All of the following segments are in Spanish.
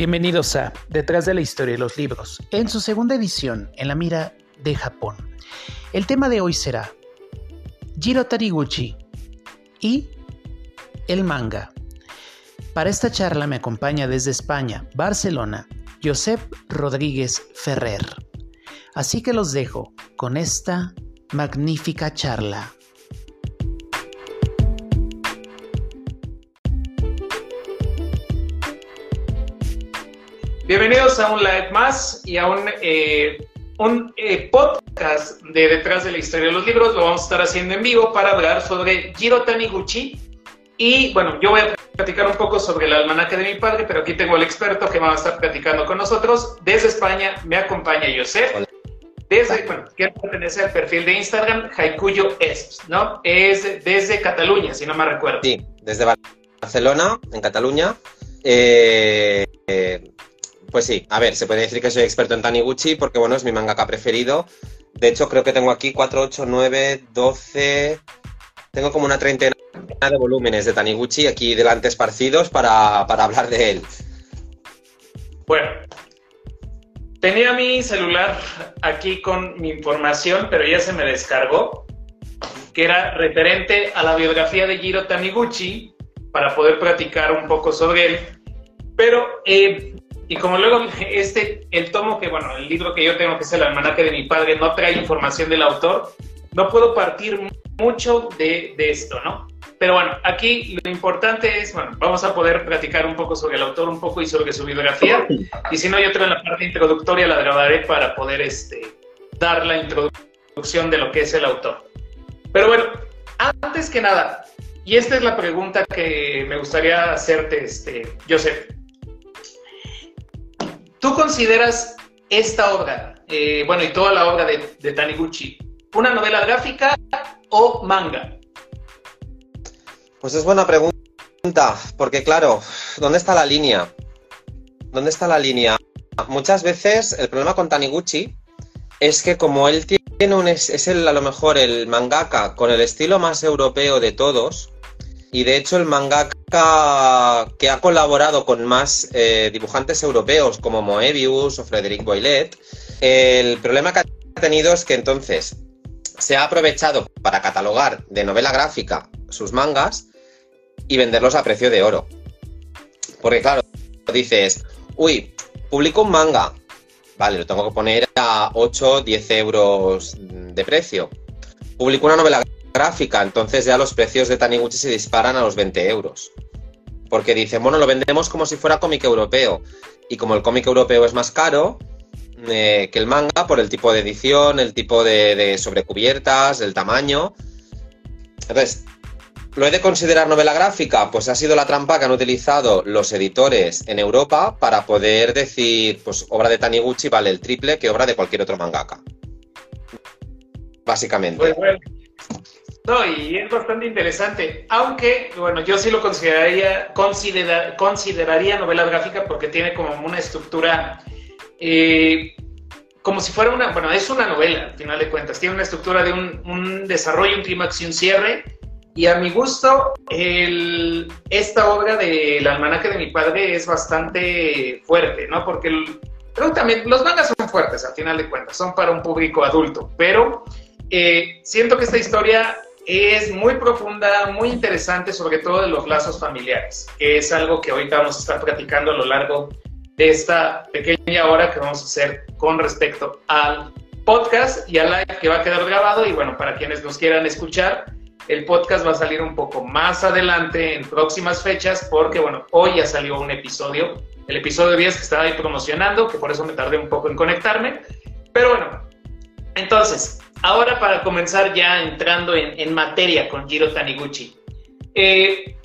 Bienvenidos a Detrás de la historia de los libros, en su segunda edición, en la mira de Japón. El tema de hoy será Jiro Tariguchi y el manga. Para esta charla me acompaña desde España, Barcelona, Josep Rodríguez Ferrer. Así que los dejo con esta magnífica charla. Bienvenidos a un live más y a un, eh, un eh, podcast de Detrás de la Historia de los Libros. Lo vamos a estar haciendo en vivo para hablar sobre Jiro Taniguchi. Y bueno, yo voy a platicar un poco sobre el almanaque de mi padre, pero aquí tengo al experto que va a estar platicando con nosotros. Desde España me acompaña Josep. Desde, bueno, que pertenece al perfil de Instagram, Haikuyo es, ¿no? Es desde Cataluña, si no me recuerdo. Sí, desde Barcelona, en Cataluña. Eh, eh, pues sí, a ver, se puede decir que soy experto en Taniguchi porque, bueno, es mi mangaka preferido. De hecho, creo que tengo aquí 4, 8, 9, 12... Tengo como una treintena de volúmenes de Taniguchi aquí delante esparcidos para, para hablar de él. Bueno, tenía mi celular aquí con mi información, pero ya se me descargó, que era referente a la biografía de Jiro Taniguchi, para poder platicar un poco sobre él. Pero eh, y como luego este, el tomo que, bueno, el libro que yo tengo, que es el almanaque de mi padre, no trae información del autor, no puedo partir mucho de, de esto, ¿no? Pero bueno, aquí lo importante es, bueno, vamos a poder platicar un poco sobre el autor, un poco y sobre su biografía. Y si no, yo en la parte introductoria la grabaré para poder este, dar la introducción de lo que es el autor. Pero bueno, antes que nada, y esta es la pregunta que me gustaría hacerte, este, Joseph. ¿Tú consideras esta obra, eh, bueno, y toda la obra de, Taniguchi, una novela gráfica o manga? Pues es buena pregunta, porque claro, ¿dónde está la línea? ¿Dónde está la línea? Muchas veces el problema con Taniguchi es que como él tiene un, es, el, a lo mejor el mangaka con el estilo más europeo de todos, y de hecho el mangaka que ha colaborado con más eh, dibujantes europeos como Moebius o Frederic Boilet, el problema que ha tenido es que entonces se ha aprovechado para catalogar de novela gráfica sus mangas y venderlos a precio de oro. Porque claro, dices, uy, publico un manga, vale, lo tengo que poner a 8, 10 euros de precio. Publico una novela gráfica, entonces ya los precios de Taniguchi se disparan a los 20 euros. Porque dicen, bueno, lo vendemos como si fuera cómic europeo. Y como el cómic europeo es más caro eh, que el manga, por el tipo de edición, el tipo de, sobrecubiertas, el tamaño. Entonces, ¿lo he de considerar novela gráfica? Pues ha sido la trampa que han utilizado los editores en Europa para poder decir, pues obra de Taniguchi vale el triple que obra de cualquier otro mangaka. Básicamente. Pues bueno. No, y es bastante interesante, aunque, bueno, yo sí lo consideraría, consideraría novela gráfica porque tiene como una estructura, eh, como si fuera una, bueno, es una novela, al final de cuentas, tiene una estructura de un, desarrollo, un clímax y un cierre, y a mi gusto, esta obra del almanaque de mi padre es bastante fuerte, ¿no? Porque creo también los mangas son fuertes, al final de cuentas, son para un público adulto, pero eh, siento que esta historia es muy profunda, muy interesante, sobre todo de los lazos familiares, que es algo que ahorita vamos a estar platicando a lo largo de esta pequeña hora que vamos a hacer con respecto al podcast y al live que va a quedar grabado. Y bueno, para quienes nos quieran escuchar, el podcast va a salir un poco más adelante en próximas fechas, porque bueno, hoy ya salió un episodio, el episodio 10 que estaba ahí promocionando, que por eso me tardé un poco en conectarme. Pero bueno, entonces, Ahora para comenzar ya entrando en, materia con Jiro Taniguchi. Eh,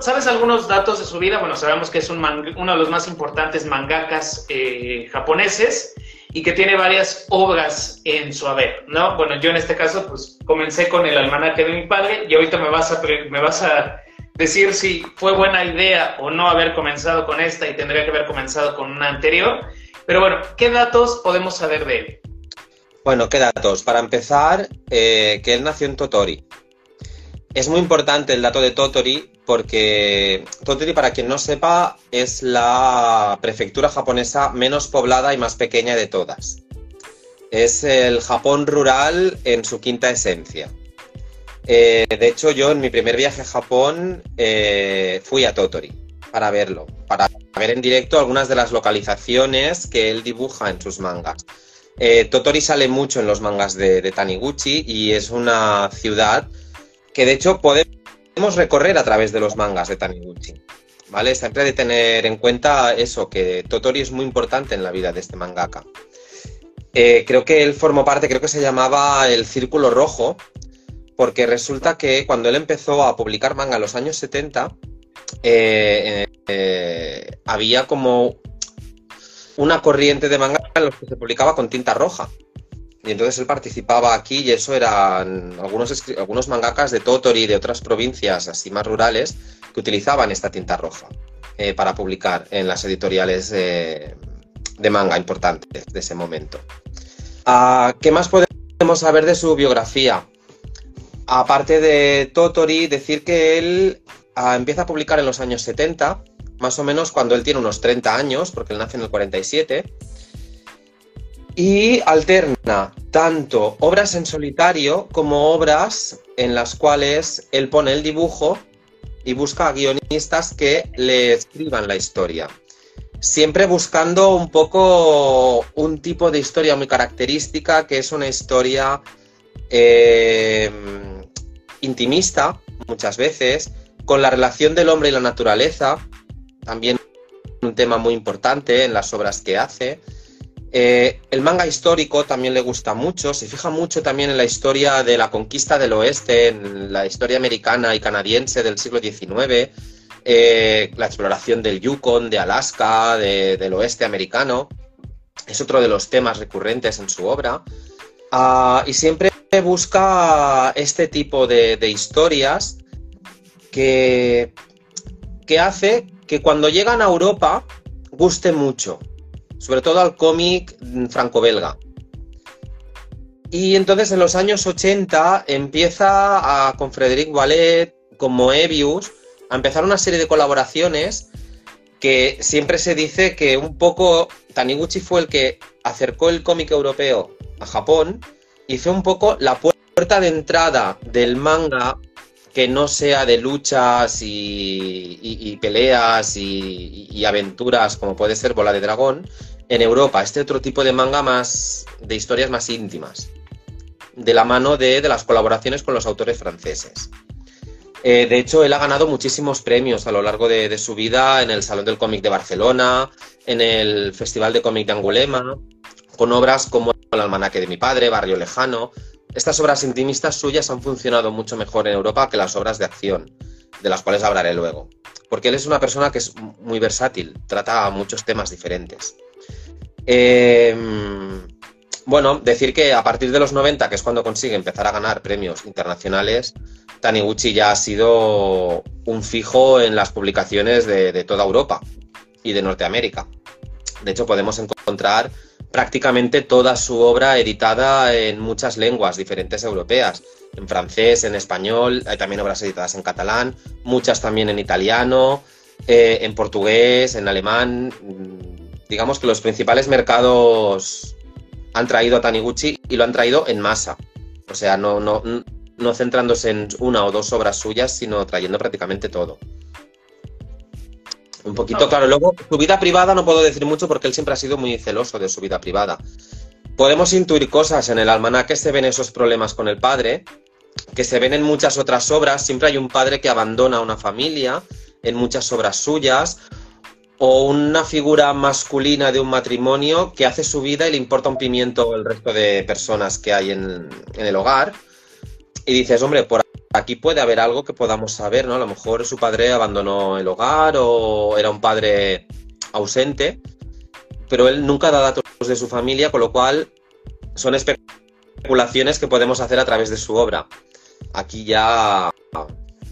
¿Sabes algunos datos de su vida? Bueno, sabemos que es un uno de los más importantes mangakas eh, japoneses y que tiene varias obras en su haber, ¿no? Bueno, yo en este caso pues comencé con el almanaque de mi padre y ahorita me vas a, me vas a decir si fue buena idea o no haber comenzado con esta y tendría que haber comenzado con una anterior. Pero bueno, ¿qué datos podemos saber de él? Bueno, ¿qué datos? Para empezar, eh, que él nació en Totori. es muy importante el dato de Totori porque Totori, para quien no sepa, es la prefectura japonesa menos poblada y más pequeña de todas. Es el Japón rural en su quinta esencia. Eh, de hecho, yo en mi primer viaje a Japón eh, fui a Totori para verlo, para ver en directo algunas de las localizaciones que él dibuja en sus mangas. Eh, Totori sale mucho en los mangas de, Taniguchi y es una ciudad que de hecho podemos recorrer a través de los mangas de Taniguchi. ¿Vale? Siempre hay de tener en cuenta eso, que Totori es muy importante en la vida de este mangaka. creo que él formó parte, creo que se llamaba el Círculo Rojo, porque resulta que cuando él empezó a publicar manga en los años 70, eh, eh, había como una corriente de manga en los que se publicaba con tinta roja. Y entonces él participaba aquí y eso eran algunos, algunos mangakas de Totori y de otras provincias así más rurales que utilizaban esta tinta roja eh, para publicar en las editoriales de manga importantes de ese momento. Ah, ¿Qué más podemos saber de su biografía? Aparte de Totori, decir que él ah, empieza a publicar en los años 70, más o menos cuando él tiene unos 30 años, porque él nace en el 47, y alterna tanto obras en solitario como obras en las cuales él pone el dibujo y busca a guionistas que le escriban la historia. Siempre buscando un poco un tipo de historia muy característica, que es una historia eh, intimista muchas veces, con la relación del hombre y la naturaleza, también un tema muy importante en las obras que hace. Eh, el manga histórico también le gusta mucho, se fija mucho también en la historia de la conquista del oeste, en la historia americana y canadiense del siglo XIX, eh, la exploración del Yukon, de Alaska, del oeste americano. Es otro de los temas recurrentes en su obra. Ah, y siempre busca este tipo de, historias que, que hace que cuando llegan a Europa guste mucho, sobre todo al cómic franco-belga. Y entonces en los años 80 empieza a, con Frederic Wallet, con Moebius, a empezar una serie de colaboraciones que siempre se dice que un poco Taniguchi fue el que acercó el cómic europeo a Japón y fue un poco la puerta de entrada del manga que no sea de luchas y, peleas y, aventuras como puede ser Bola de Dragón en Europa, este otro tipo de manga más de historias más íntimas, de la mano de, las colaboraciones con los autores franceses. Eh, de hecho, él ha ganado muchísimos premios a lo largo de, de su vida en el Salón del Cómic de Barcelona, en el Festival de Cómic de Angulema, con obras como El almanaque de mi padre, Barrio Lejano. Estas obras intimistas suyas han funcionado mucho mejor en Europa que las obras de acción, de las cuales hablaré luego. Porque él es una persona que es muy versátil, trata muchos temas diferentes. Em, bueno, decir que a partir de los 90, que es cuando consigue empezar a ganar premios internacionales, Taniguchi ya ha sido un fijo en las publicaciones de toda Europa y de Norteamérica. De hecho, podemos encontrar prácticamente toda su obra editada en muchas lenguas diferentes europeas, en francés, en español, hay también obras editadas en catalán, muchas también en italiano, eh, en portugués, en alemán. Digamos que los principales mercados han traído a Taniguchi y lo han traído en masa. O sea, no, no, no centrándose en una o dos obras suyas, sino trayendo prácticamente todo. Un poquito, claro. Luego, su vida privada no puedo decir mucho porque él siempre ha sido muy celoso de su vida privada. Podemos intuir cosas en el almanaque, se ven esos problemas con el padre, que se ven en muchas otras obras. Siempre hay un padre que abandona a una familia en muchas obras suyas, o una figura masculina de un matrimonio que hace su vida y le importa un pimiento el resto de personas que hay en, en el hogar. Y dices, hombre, por aquí puede haber algo que podamos saber, ¿no? A lo mejor su padre abandonó el hogar o era un padre ausente, pero él nunca da datos de su familia, con lo cual son especulaciones que podemos hacer a través de su obra. Aquí ya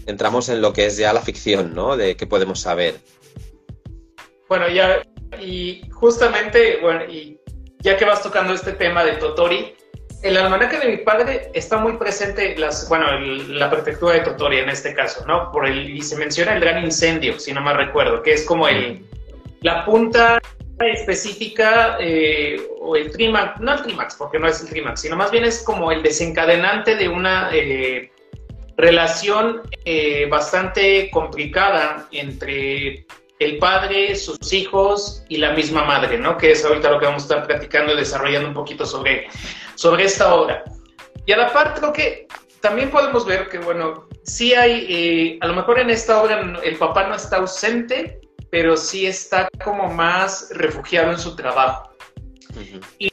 entramos en lo que es ya la ficción, ¿no? De qué podemos saber. Bueno, ya, y justamente, bueno, y ya que vas tocando este tema de Totori, el almanaque de mi padre está muy presente, las, bueno, la prefectura de Totoria en este caso, ¿no? Por el, y se menciona el gran incendio, si no me recuerdo, que es como el, la punta específica eh, o el trímax, no el trímax, porque no es el trímax, sino más bien es como el desencadenante de una eh, relación eh, bastante complicada entre el padre, sus hijos y la misma madre, ¿no? Que es ahorita lo que vamos a estar platicando y desarrollando un poquito sobre, sobre esta obra. Y a la par creo que también podemos ver que, bueno, sí hay, eh, a lo mejor en esta obra el papá no está ausente, pero sí está como más refugiado en su trabajo. y,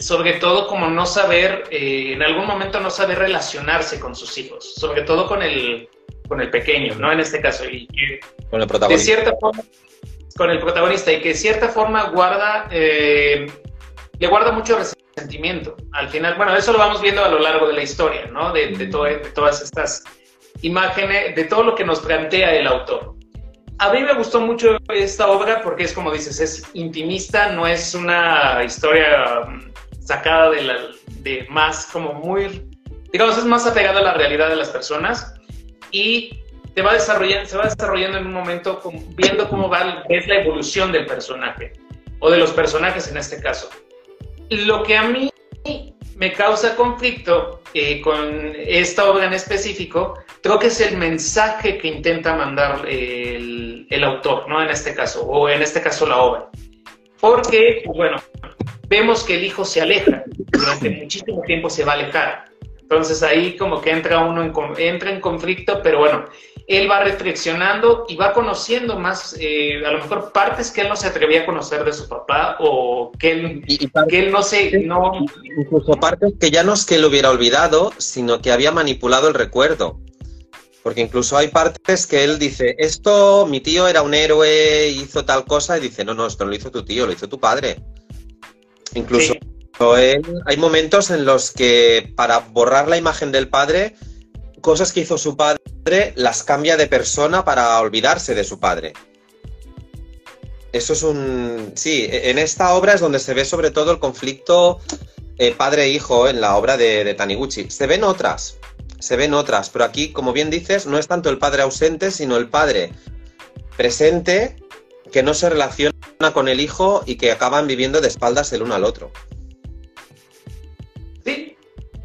sobre todo como no saber, eh, en algún momento no saber relacionarse con sus hijos, sobre todo con el, con el pequeño, ¿no? En este caso. Y, con el protagonista. De cierta forma, con el protagonista y que de cierta forma guarda, eh, le guarda mucho resentimiento. Al final, bueno, eso lo vamos viendo a lo largo de la historia, ¿no? De, de, de todas estas imágenes, de todo lo que nos plantea el autor. A mí me gustó mucho esta obra porque es como dices, es intimista, no es una historia mm, sacada de, la, de más como muy, digamos, es más apegada a la realidad de las personas y te va desarrollando, se va desarrollando en un momento viendo cómo va, es la evolución del personaje, o de los personajes en este caso. Lo que a mí me causa conflicto eh, con esta obra en específico, creo que es el mensaje que intenta mandar el, el, autor, ¿no? En este caso, o en este caso la obra. Porque, bueno, vemos que el hijo se aleja, durante muchísimo tiempo se va a alejar. Entonces ahí como que entra uno en, entra en conflicto, pero bueno, él va reflexionando y va conociendo más, eh, a lo mejor partes que él no se atrevía a conocer de su papá o que él, que él no se... No... Incluso partes que ya no es que él hubiera olvidado, sino que había manipulado el recuerdo. Porque incluso hay partes que él dice, esto, mi tío era un héroe, hizo tal cosa, y dice, no, no, esto no lo hizo tu tío, lo hizo tu padre. Incluso hay momentos en los que para borrar la imagen del padre, cosas que hizo su padre las cambia de persona para olvidarse de su padre. Eso es un... Sí, en esta obra es donde se ve sobre todo el conflicto eh, padre-hijo en la obra de, de, Taniguchi. Se ven otras, se ven otras, pero aquí, como bien dices, no es tanto el padre ausente, sino el padre presente que no se relaciona con el hijo y que acaban viviendo de espaldas el uno al otro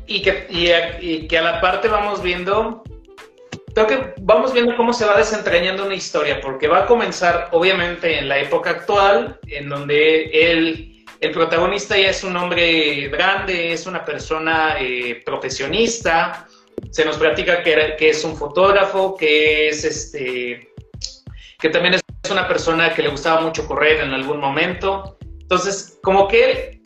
y que, que a la parte vamos viendo, creo que vamos viendo cómo se va desentrañando una historia, porque va a comenzar obviamente en la época actual, en donde el, el protagonista ya es un hombre grande, es una persona eh, profesionista, se nos platica que, que, es un fotógrafo, que es este que también es una persona que le gustaba mucho correr en algún momento. Entonces, como que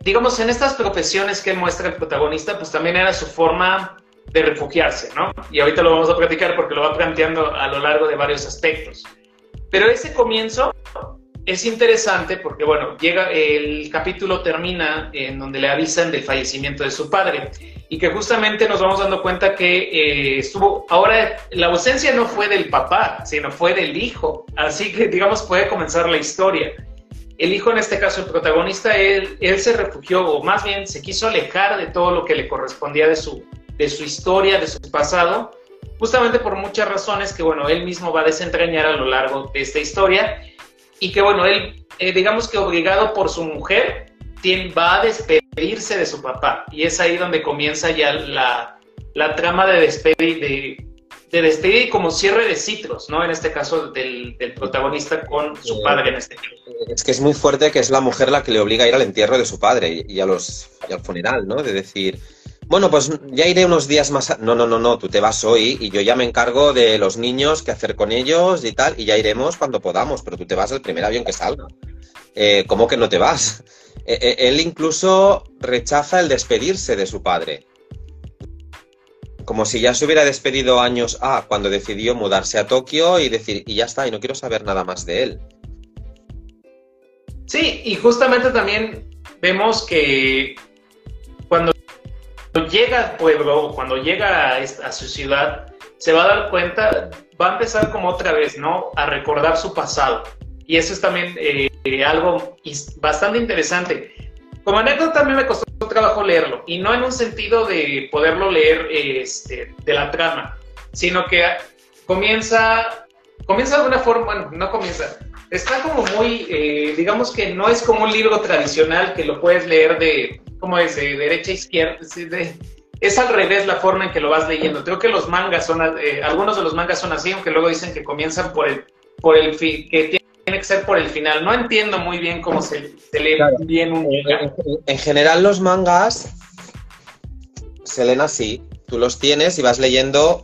digamos, en estas profesiones que muestra el protagonista, pues también era su forma de refugiarse, ¿no? Y ahorita lo vamos a platicar porque lo va planteando a lo largo de varios aspectos. Pero ese comienzo es interesante porque, bueno, llega, el capítulo termina en donde le avisan del fallecimiento de su padre y que justamente nos vamos dando cuenta que eh, estuvo, ahora la ausencia no fue del papá, sino fue del hijo, así que, digamos, puede comenzar la historia el hijo, en este caso el protagonista, él, él se refugió, o más bien se quiso alejar de todo lo que le correspondía de su, de su historia, de su pasado, justamente por muchas razones que, bueno, él mismo va a desentrañar a lo largo de esta historia, y que, bueno, él, eh, digamos que obligado por su mujer, tiene, va a despedirse de su papá, y es ahí donde comienza ya la, la trama de despedir, de, de despedir y como cierre de ciclos, ¿no? En este caso del, protagonista con su padre en este caso. Es que es muy fuerte que es la mujer la que le obliga a ir al entierro de su padre y, a los, y al funeral, ¿no? De decir, bueno, pues ya iré unos días más. No, no, no, no, tú te vas hoy y yo ya me encargo de los niños, qué hacer con ellos y tal, y ya iremos cuando podamos, pero tú te vas el primer avión que salga. Eh, ¿Cómo que no te vas? Eh, eh, él incluso rechaza el despedirse de su padre como si ya se hubiera despedido años A cuando decidió mudarse a Tokio y decir, y ya está, y no quiero saber nada más de él. Sí, y justamente también vemos que cuando llega al pueblo, cuando llega a, su ciudad, se va a dar cuenta, va a empezar como otra vez, ¿no? A recordar su pasado. Y eso es también eh, algo bastante interesante. Como anécdota también me costó trabajo leerlo, y no en un sentido de poderlo leer este, de la trama, sino que comienza, comienza de alguna forma, bueno, no comienza, está como muy, eh, digamos que no es como un libro tradicional que lo puedes leer de, ¿cómo es? De derecha a izquierda, es al revés la forma en que lo vas leyendo. Creo que los mangas son, eh, algunos de los mangas son así, aunque luego dicen que comienzan por el, por el fin, que que ser por el final. No entiendo muy bien cómo se, lee bien un manga. En general los mangas se leen así. Tú los tienes y vas leyendo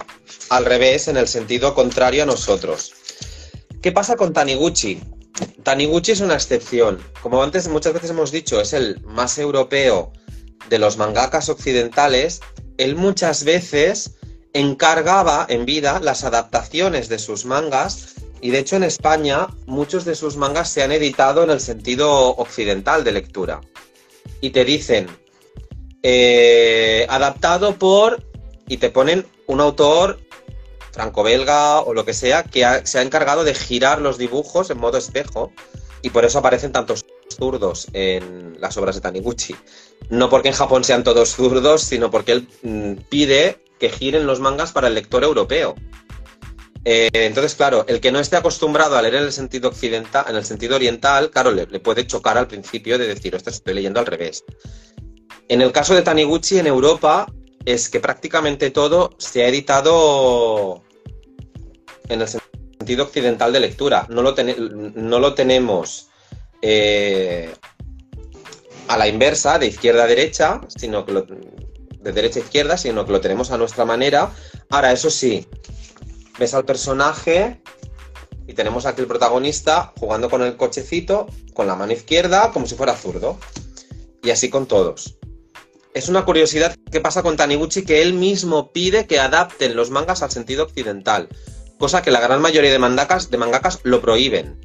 al revés en el sentido contrario a nosotros. ¿Qué pasa con Taniguchi? Taniguchi es una excepción. Como antes muchas veces hemos dicho, es el más europeo de los mangakas occidentales. Él muchas veces encargaba en vida las adaptaciones de sus mangas y de hecho en España muchos de sus mangas se han editado en el sentido occidental de lectura. Y te dicen, eh, adaptado por, y te ponen un autor franco-belga o lo que sea, que se ha encargado de girar los dibujos en modo espejo y por eso aparecen tantos zurdos en las obras de Taniguchi. No porque en Japón sean todos zurdos, sino porque él mm, pide que giren los mangas para el lector europeo. Eh, entonces, claro, el que no esté acostumbrado a leer en el sentido occidental, en el sentido oriental, claro, le, puede chocar al principio de decir, esto estoy leyendo al revés. En el caso de Taniguchi en Europa, es que prácticamente todo se ha editado en el sentido occidental de lectura. No lo, lo tenemos eh, a la inversa, de izquierda a derecha, sino que de derecha a izquierda, sino que lo tenemos a nuestra manera. Ahora, eso sí, ves al personaje y tenemos aquí el protagonista jugando con el cochecito, con la mano izquierda, como si fuera zurdo. Y así con todos. Es una curiosidad que pasa con Taniguchi que él mismo pide que adapten los mangas al sentido occidental cosa que la gran mayoría de mangakas, de lo prohíben.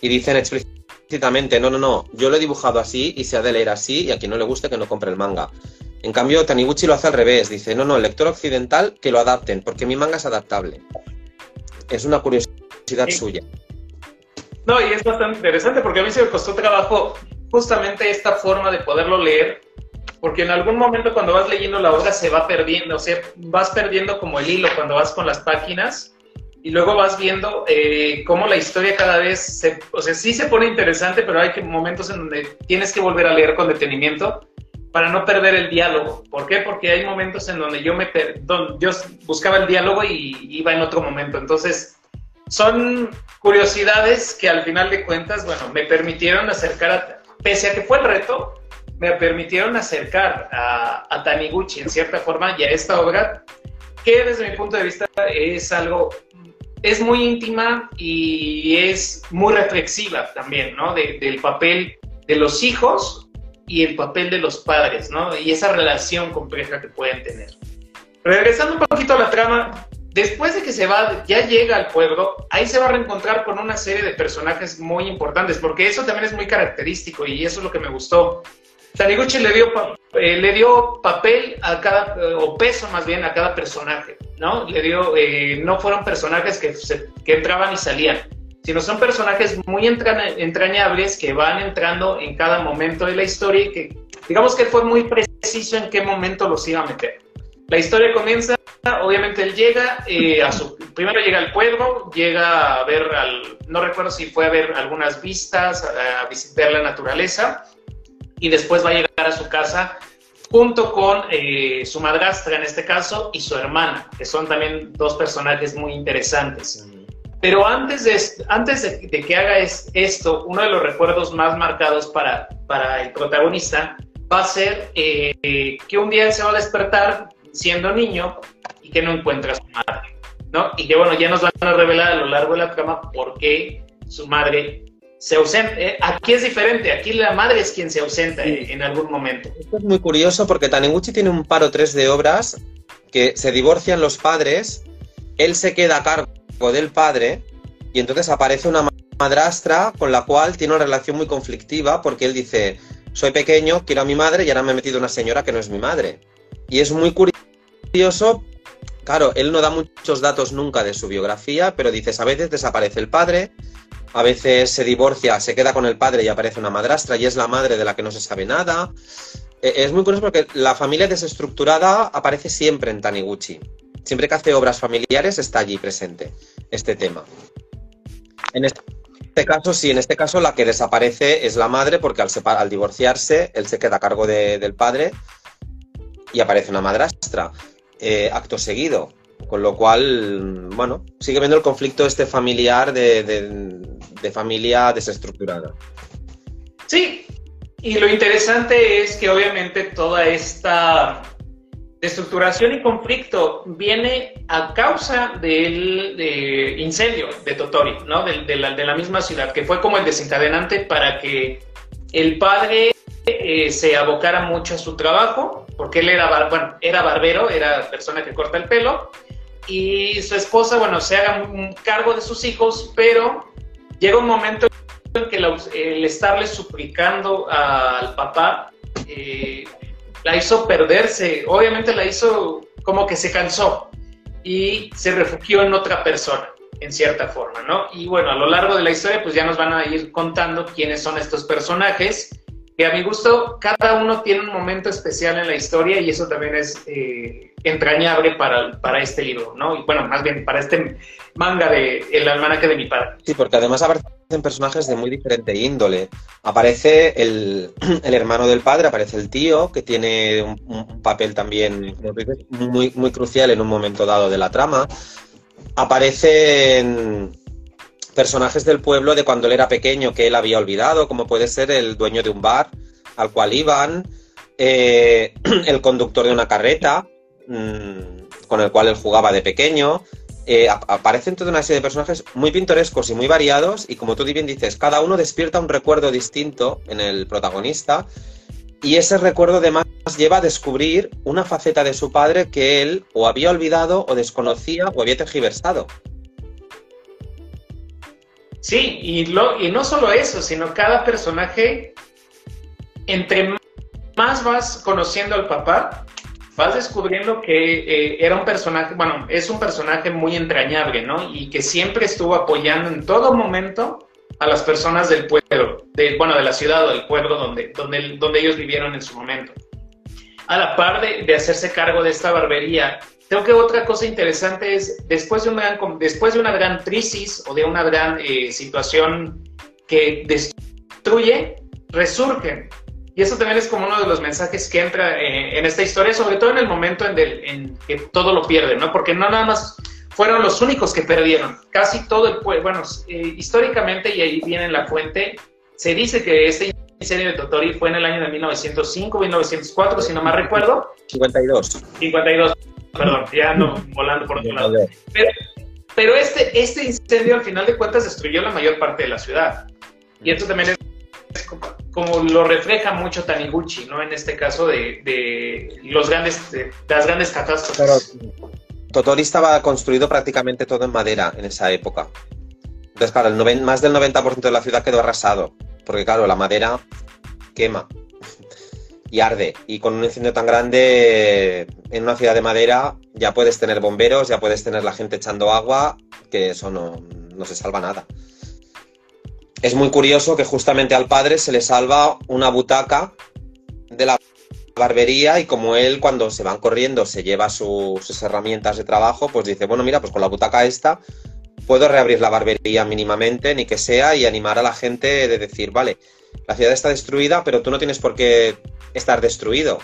Y dicen explícitamente, no, no, no, yo lo he dibujado así y se ha de leer así y a quien no le guste que no compre el manga. En cambio, Taniguchi lo hace al revés, dice, no, no, el lector occidental que lo adapten, porque mi manga es adaptable. Es una curiosidad suya. No, y es bastante interesante porque a mí se me costó trabajo justamente esta forma de poderlo leer, porque en algún momento cuando vas leyendo la obra se va perdiendo, o sea, vas perdiendo como el hilo cuando vas con las páginas y luego vas viendo eh, cómo la historia cada vez, se, o sea, sí se pone interesante, pero hay momentos en donde tienes que volver a leer con detenimiento para no perder el diálogo. ¿Por qué? Porque hay momentos en donde yo me yo buscaba el diálogo y iba en otro momento. Entonces, son curiosidades que al final de cuentas, bueno, me permitieron acercar, a, pese a que fue el reto, me permitieron acercar a, a Taniguchi en cierta forma y a esta obra que desde mi punto de vista es algo es muy íntima y es muy reflexiva también, ¿no? del papel de los hijos y el papel de los padres, ¿no? Y esa relación compleja que pueden tener. Regresando un poquito a la trama, después de que se va, ya llega al pueblo, ahí se va a reencontrar con una serie de personajes muy importantes, porque eso también es muy característico y eso es lo que me gustó. Taniguchi le dio, eh, le dio papel a cada, o peso más bien a cada personaje. ¿no? Le dio, eh, no fueron personajes que, que entraban y salían, sino son personajes muy entrañables que van entrando en cada momento de la historia y que digamos que fue muy preciso en qué momento los iba a meter. La historia comienza, obviamente él llega, eh, a su, primero llega al pueblo, llega a ver, al, no recuerdo si fue a ver algunas vistas, a visitar la naturaleza, y después va a llegar a su casa junto con eh, su madrastra en este caso y su hermana, que son también dos personajes muy interesantes. Pero antes de, antes de, que haga esto, uno de los recuerdos más marcados para, para el protagonista va a ser eh, que un día se va a despertar siendo niño y que no encuentra a su madre, ¿no? Y que bueno, ya nos van a revelar a lo largo de la trama por qué su madre se ausenta. Eh, aquí es diferente, aquí la madre es quien se ausenta en algún momento. Esto es muy curioso porque Taniguchi tiene un par o tres de obras que se divorcian los padres, él se queda a cargo del padre y entonces aparece una madrastra con la cual tiene una relación muy conflictiva porque él dice, soy pequeño, quiero a mi madre y ahora me he metido una señora que no es mi madre. Y es muy curioso, claro, él no da muchos datos nunca de su biografía, pero dices, a veces desaparece el padre, a veces se divorcia, se queda con el padre y aparece una madrastra y es la madre de la que no se sabe nada. Eh, es muy curioso porque la familia desestructurada aparece siempre en Taniguchi. Siempre que hace obras familiares está allí presente este tema. En este caso, sí, en este caso la que desaparece es la madre porque al, divorciarse él se queda a cargo del padre y aparece una madrastra eh, acto seguido. Con lo cual, bueno, sigue viendo el conflicto este familiar de familia desestructurada. Sí, y lo interesante es que obviamente toda esta destructuración y conflicto viene a causa del incendio de Totori, ¿no? De, la, misma ciudad, que fue como el desencadenante para que el padre eh, se abocara mucho a su trabajo, porque él era, bueno, era barbero, era persona que corta el pelo, y su esposa, bueno, se haga un cargo de sus hijos, pero llega un momento que el estarle suplicando al papá eh, la hizo perderse, obviamente la hizo como que se cansó y se refugió en otra persona, en cierta forma, ¿no? Y bueno, a lo largo de la historia pues ya nos van a ir contando quiénes son estos personajes, que a mi gusto cada uno tiene un momento especial en la historia y eso también es eh, entrañable para, para este libro, ¿no? Y bueno, más bien para este manga de El almanaque de mi padre. Sí, porque además aparecen personajes de muy diferente índole. Aparece el, hermano del padre, aparece el tío, que tiene un, papel también muy, muy crucial en un momento dado de la trama. Aparecen personajes del pueblo de cuando él era pequeño que él había olvidado, como puede ser el dueño de un bar al cual iban, eh, el conductor de una carreta, Mm, con el cual él jugaba de pequeño. Eh, aparecen toda una serie de personajes muy pintorescos y muy variados y como tú bien dices, cada uno despierta un recuerdo distinto en el protagonista y ese recuerdo además lleva a descubrir una faceta de su padre que él o había olvidado o desconocía o había tergiversado. Sí, y, no solo eso, sino cada personaje, entre más vas conociendo al papá, vas descubriendo que eh, era un personaje, bueno, es un personaje muy entrañable, ¿no? Y que siempre estuvo apoyando en todo momento a las personas del pueblo, de, bueno, de la ciudad o del pueblo donde, donde, donde ellos vivieron en su momento. A la par de, hacerse cargo de esta barbería, creo que otra cosa interesante es, después de una, después de una gran crisis o de una gran eh, situación que destruye, resurgen y eso también es como uno de los mensajes que entra eh, en esta historia, sobre todo en el momento en, que todo lo pierde, ¿no? Porque no nada más fueron los únicos que perdieron. Casi todo el pueblo, bueno, eh, históricamente, y ahí viene la fuente, se dice que este incendio de Totori fue en el año de 1905, 1904, si no mal recuerdo. 52. 52, perdón, ya ando volando por otro lado. Pero, pero este, este incendio al final de cuentas destruyó la mayor parte de la ciudad. Y esto también es como lo refleja mucho Taniguchi, ¿no? En este caso de, los grandes, de, las grandes catástrofes. Totori estaba construido prácticamente todo en madera en esa época. Entonces, claro, el más del 90% de la ciudad quedó arrasado, porque claro, la madera quema y arde. Y con un incendio tan grande en una ciudad de madera ya puedes tener bomberos, ya puedes tener la gente echando agua, que eso no, no se salva nada es muy curioso que justamente al padre se le salva una butaca de la barbería y como él cuando se van corriendo se lleva sus herramientas de trabajo, pues dice, bueno, mira, pues con la butaca esta puedo reabrir la barbería mínimamente, ni que sea, y animar a la gente de decir, vale, la ciudad está destruida, pero tú no tienes por qué estar destruido.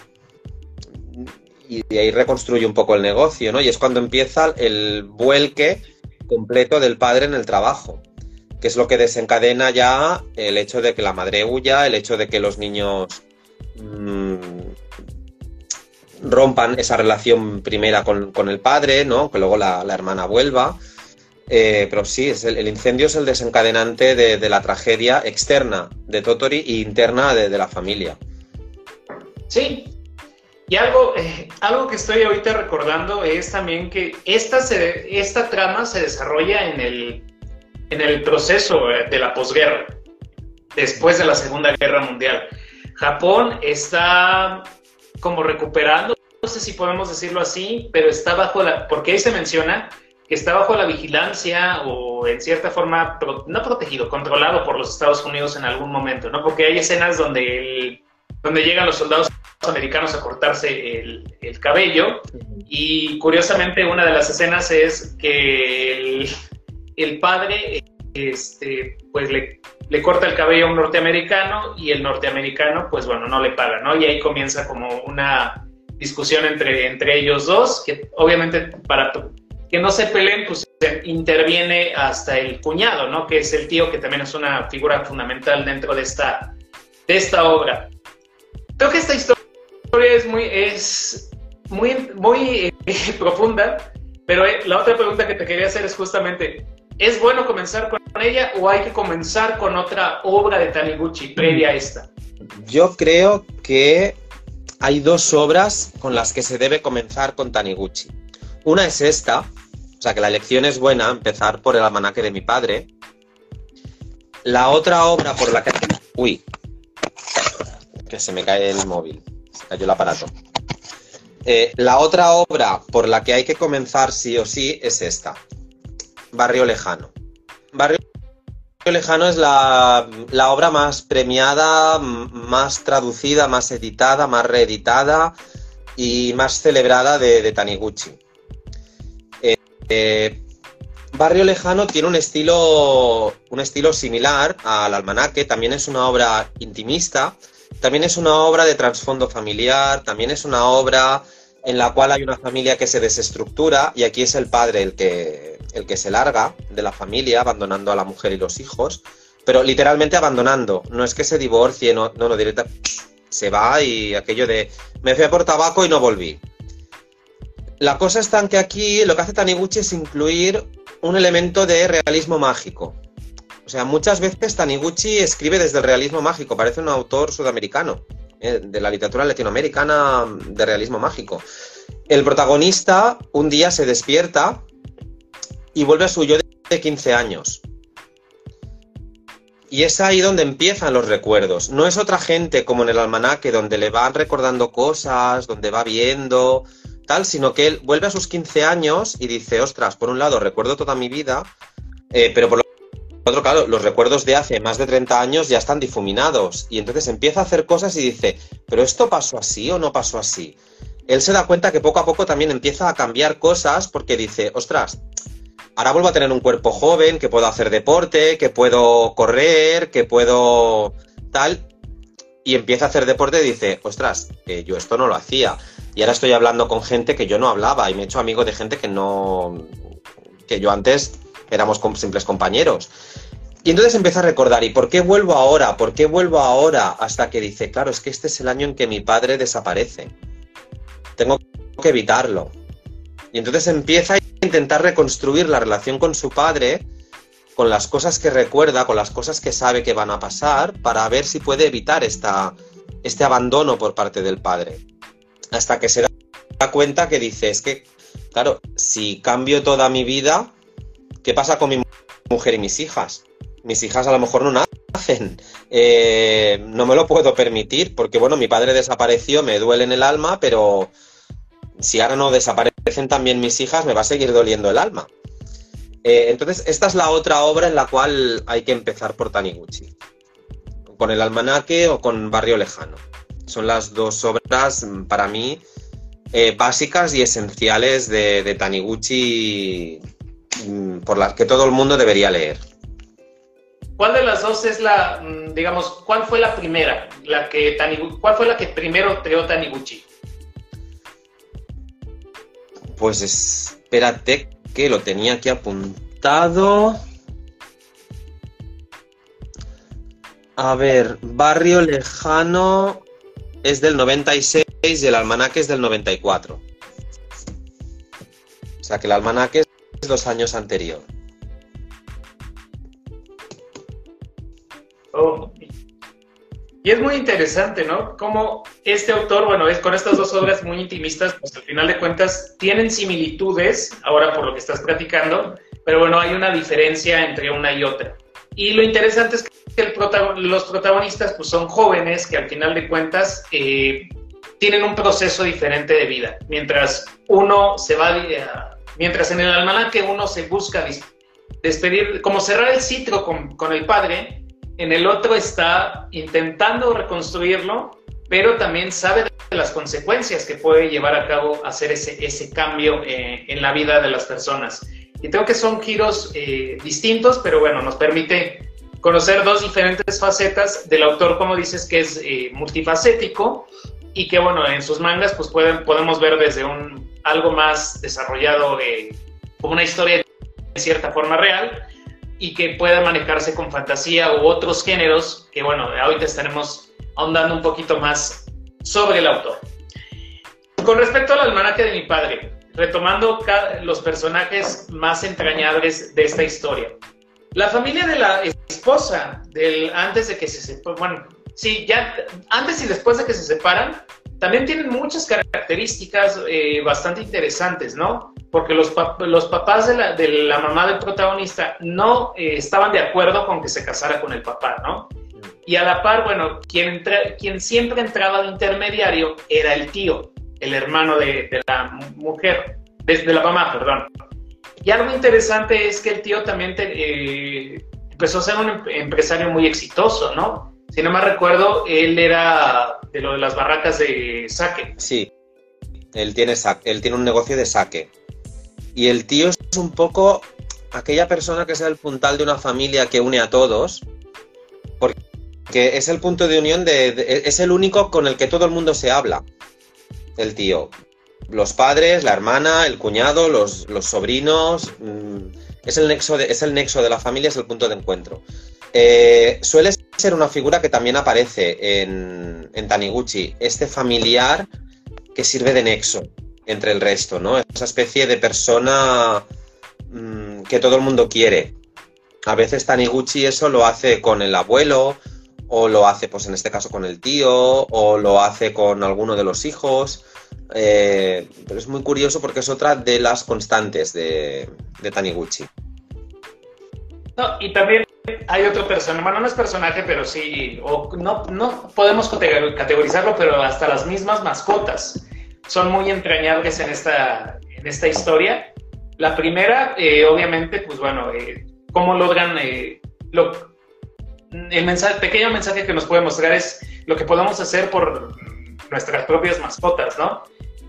Y de ahí reconstruye un poco el negocio, ¿no? Y es cuando empieza el vuelque completo del padre en el trabajo que es lo que desencadena ya el hecho de que la madre huya, el hecho de que los niños mm, rompan esa relación primera con, el padre, ¿no? Que luego la, hermana vuelva. Eh, pero sí, es el, incendio es el desencadenante de, la tragedia externa de Totori e interna de, la familia. Sí, y algo, eh, algo que estoy ahorita recordando es también que esta, esta trama se desarrolla en el en el proceso eh, de la posguerra, después de la Segunda Guerra Mundial. Japón está como recuperando, no sé si podemos decirlo así, pero está bajo la, porque ahí se menciona está bajo la vigilancia o en cierta forma, no protegido, controlado por los Estados Unidos en algún momento, ¿no? Porque hay escenas donde, donde llegan los soldados americanos a cortarse el, el, cabello y curiosamente una de las escenas es que el, el padre este, pues le, le, corta el cabello a un norteamericano y el norteamericano pues bueno no le paga, ¿no? Y ahí comienza como una discusión entre, entre ellos dos, que obviamente para que no se peleen, pues interviene hasta el cuñado, ¿no? Que es el tío, que también es una figura fundamental dentro de esta, de esta obra. Creo que esta historia es muy, es muy, muy eh, profunda, pero eh, la otra pregunta que te quería hacer es justamente, ¿es bueno comenzar con ella o hay que comenzar con otra obra de Taniguchi previa a esta? Yo creo que hay dos obras con las que se debe comenzar con Taniguchi. Una es esta, sea que la elección es buena, empezar por el almanaque de mi padre. La otra obra por la que... Uy, que se me cae el móvil, se cayó el aparato. Eh, la otra obra por la que hay que comenzar sí o sí es esta, Barrio Lejano. Barrio Lejano es la, obra más premiada, más traducida, más editada, más reeditada y más celebrada de, Taniguchi. Eh, Barrio Lejano tiene un estilo, un estilo similar al almanaque, también es una obra intimista, también es una obra de trasfondo familiar, también es una obra en la cual hay una familia que se desestructura y aquí es el padre el que, el que se larga de la familia, abandonando a la mujer y los hijos, pero literalmente abandonando. No es que se divorcie, no, no, no directa, se va y aquello de me fui a por tabaco y no volví. La cosa está en que aquí lo que hace Taniguchi es incluir un elemento de realismo mágico. O sea, muchas veces Taniguchi escribe desde el realismo mágico, parece un autor sudamericano. Eh, de la literatura latinoamericana de realismo mágico. El protagonista un día se despierta y vuelve a su yo de 15 años. Y es ahí donde empiezan los recuerdos. No es otra gente como en el almanaque, donde le van recordando cosas, donde va viendo, tal, sino que él vuelve a sus 15 años y dice, ostras, por un lado recuerdo toda mi vida, eh, pero por otro, claro, los recuerdos de hace más de 30 años ya están difuminados y entonces empieza a hacer cosas y dice, pero esto pasó así o no pasó así. Él se da cuenta que poco a poco también empieza a cambiar cosas porque dice, ostras, ahora vuelvo a tener un cuerpo joven, que puedo hacer deporte, que puedo correr, que puedo tal. Y empieza a hacer deporte y dice, ostras, que yo esto no lo hacía. Y ahora estoy hablando con gente que yo no hablaba y me he hecho amigo de gente que no, que yo antes éramos simples compañeros. Y entonces empieza a recordar, ¿y por qué vuelvo ahora? ¿Por qué vuelvo ahora? Hasta que dice, claro, es que este es el año en que mi padre desaparece. Tengo que evitarlo. Y entonces empieza a intentar reconstruir la relación con su padre, con las cosas que recuerda, con las cosas que sabe que van a pasar, para ver si puede evitar esta, este abandono por parte del padre. Hasta que se da cuenta que dice, es que, claro, si cambio toda mi vida, ¿qué pasa con mi mujer y mis hijas? mis hijas a lo mejor no nacen. Eh, no me lo puedo permitir porque, bueno, mi padre desapareció, me duele en el alma, pero si ahora no desaparecen también mis hijas, me va a seguir doliendo el alma. Eh, entonces, esta es la otra obra en la cual hay que empezar por Taniguchi. Con el almanaque o con Barrio Lejano. Son las dos obras, para mí, eh, básicas y esenciales de, de Taniguchi mm, por las que todo el mundo debería leer. ¿Cuál de las dos es la, mm, digamos, cuál fue la primera? La que ¿Cuál fue la que primero creó Taniguchi? Pues espérate que lo tenía aquí apuntado. A ver, Barrio Lejano es del 96 y el almanaque es del 94. O sea que el almanaque es dos años anterior. Y es muy interesante, ¿no? Cómo este autor, bueno, es con estas dos obras muy intimistas, pues al final de cuentas tienen similitudes, ahora por lo que estás platicando, pero bueno, hay una diferencia entre una y otra. Y lo interesante es que los protagonistas pues son jóvenes que al final de cuentas eh, tienen un proceso diferente de vida. Mientras uno se va Mientras en el almanaque uno se busca despedir, como cerrar el ciclo con, con el padre, en el otro está intentando reconstruirlo, pero también sabe de las consecuencias que puede llevar a cabo hacer ese, ese cambio eh, en la vida de las personas. Y creo que son giros eh, distintos, pero bueno, nos permite conocer dos diferentes facetas del autor, como dices, que es eh, multifacético y que bueno, en sus mangas pues podemos ver desde un algo más desarrollado como una historia de cierta forma real y que pueda manejarse con fantasía u otros géneros que bueno, ahorita estaremos ahondando un poquito más sobre el autor. Con respecto al almanaque de mi padre, retomando los personajes más entrañables de esta historia. La familia de la esposa del antes de que se bueno, sí, ya antes y después de que se separan, también tienen muchas características eh, bastante interesantes, ¿no? Porque los, los papás de la, de la, mamá del protagonista no eh, estaban de acuerdo con que se casara con el papá, ¿no? Y a la par, bueno, quien, quien siempre entraba de intermediario era el tío, el hermano de, de la mujer, desde la mamá, perdón. Y algo interesante es que el tío también eh, empezó a ser un em-, empresario muy exitoso, ¿no? Si no me recuerdo, él era de lo de las barracas de saque. Sí, él tiene, él tiene un negocio de saque. Y el tío es un poco aquella persona que es el puntal de una familia que une a todos, porque es el punto de unión de, es el único con el que todo el mundo se habla. El tío. Los padres, la hermana, el cuñado, los, sobrinos. Mm, es el, nexo de, es el nexo de la familia, es el punto de encuentro. Eh, suele ser una figura que también aparece en, en, Taniguchi, este familiar que sirve de nexo entre el resto, ¿no? Esa especie de persona mm, que todo el mundo quiere. A veces Taniguchi eso lo hace con el abuelo, o lo hace, pues en este caso, con el tío, o lo hace con alguno de los hijos. Eh, pero es muy curioso porque es otra de las constantes de, de Taniguchi. No, y también hay otro personaje, bueno, no es personaje, pero sí, o no, no podemos categorizarlo, pero hasta las mismas mascotas son muy entrañables en esta, en esta historia. La primera, eh, obviamente, pues bueno, eh, cómo logran, lo, el mensaje, pequeño mensaje que nos puede mostrar es lo que podemos hacer por nuestras propias mascotas, ¿no?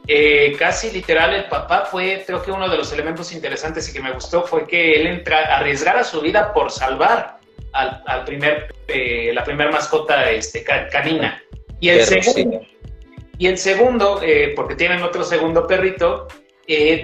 Eh, casi literal el papá fue, creo que uno de los elementos interesantes y que me gustó fue que él entra, arriesgara su vida por salvar al, primer, eh, la primera mascota este, canina. Y el segundo, y el segundo eh, porque tienen otro segundo perrito,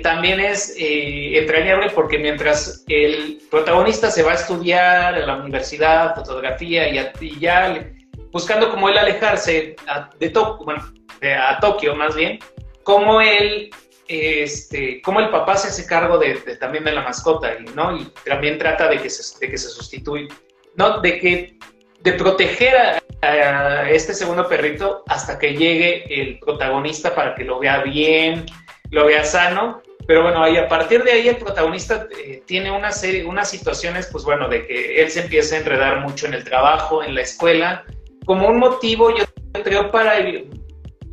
también es entrañable porque mientras el protagonista se va a estudiar a la universidad, fotografía y, ya buscando como él alejarse de Tokio, bueno, a Tokio más bien, cómo él, este, cómo el papá se hace cargo de, también de la mascota, ¿no? Y también trata de que se, de que se sustituya, ¿no? De que, de proteger a, este segundo perrito hasta que llegue el protagonista para que lo vea bien, lo vea sano. Pero bueno, ahí a partir de ahí el protagonista eh, tiene una serie, unas situaciones, pues bueno, de que él se empieza a enredar mucho en el trabajo, en la escuela, como un motivo, yo creo, para... Y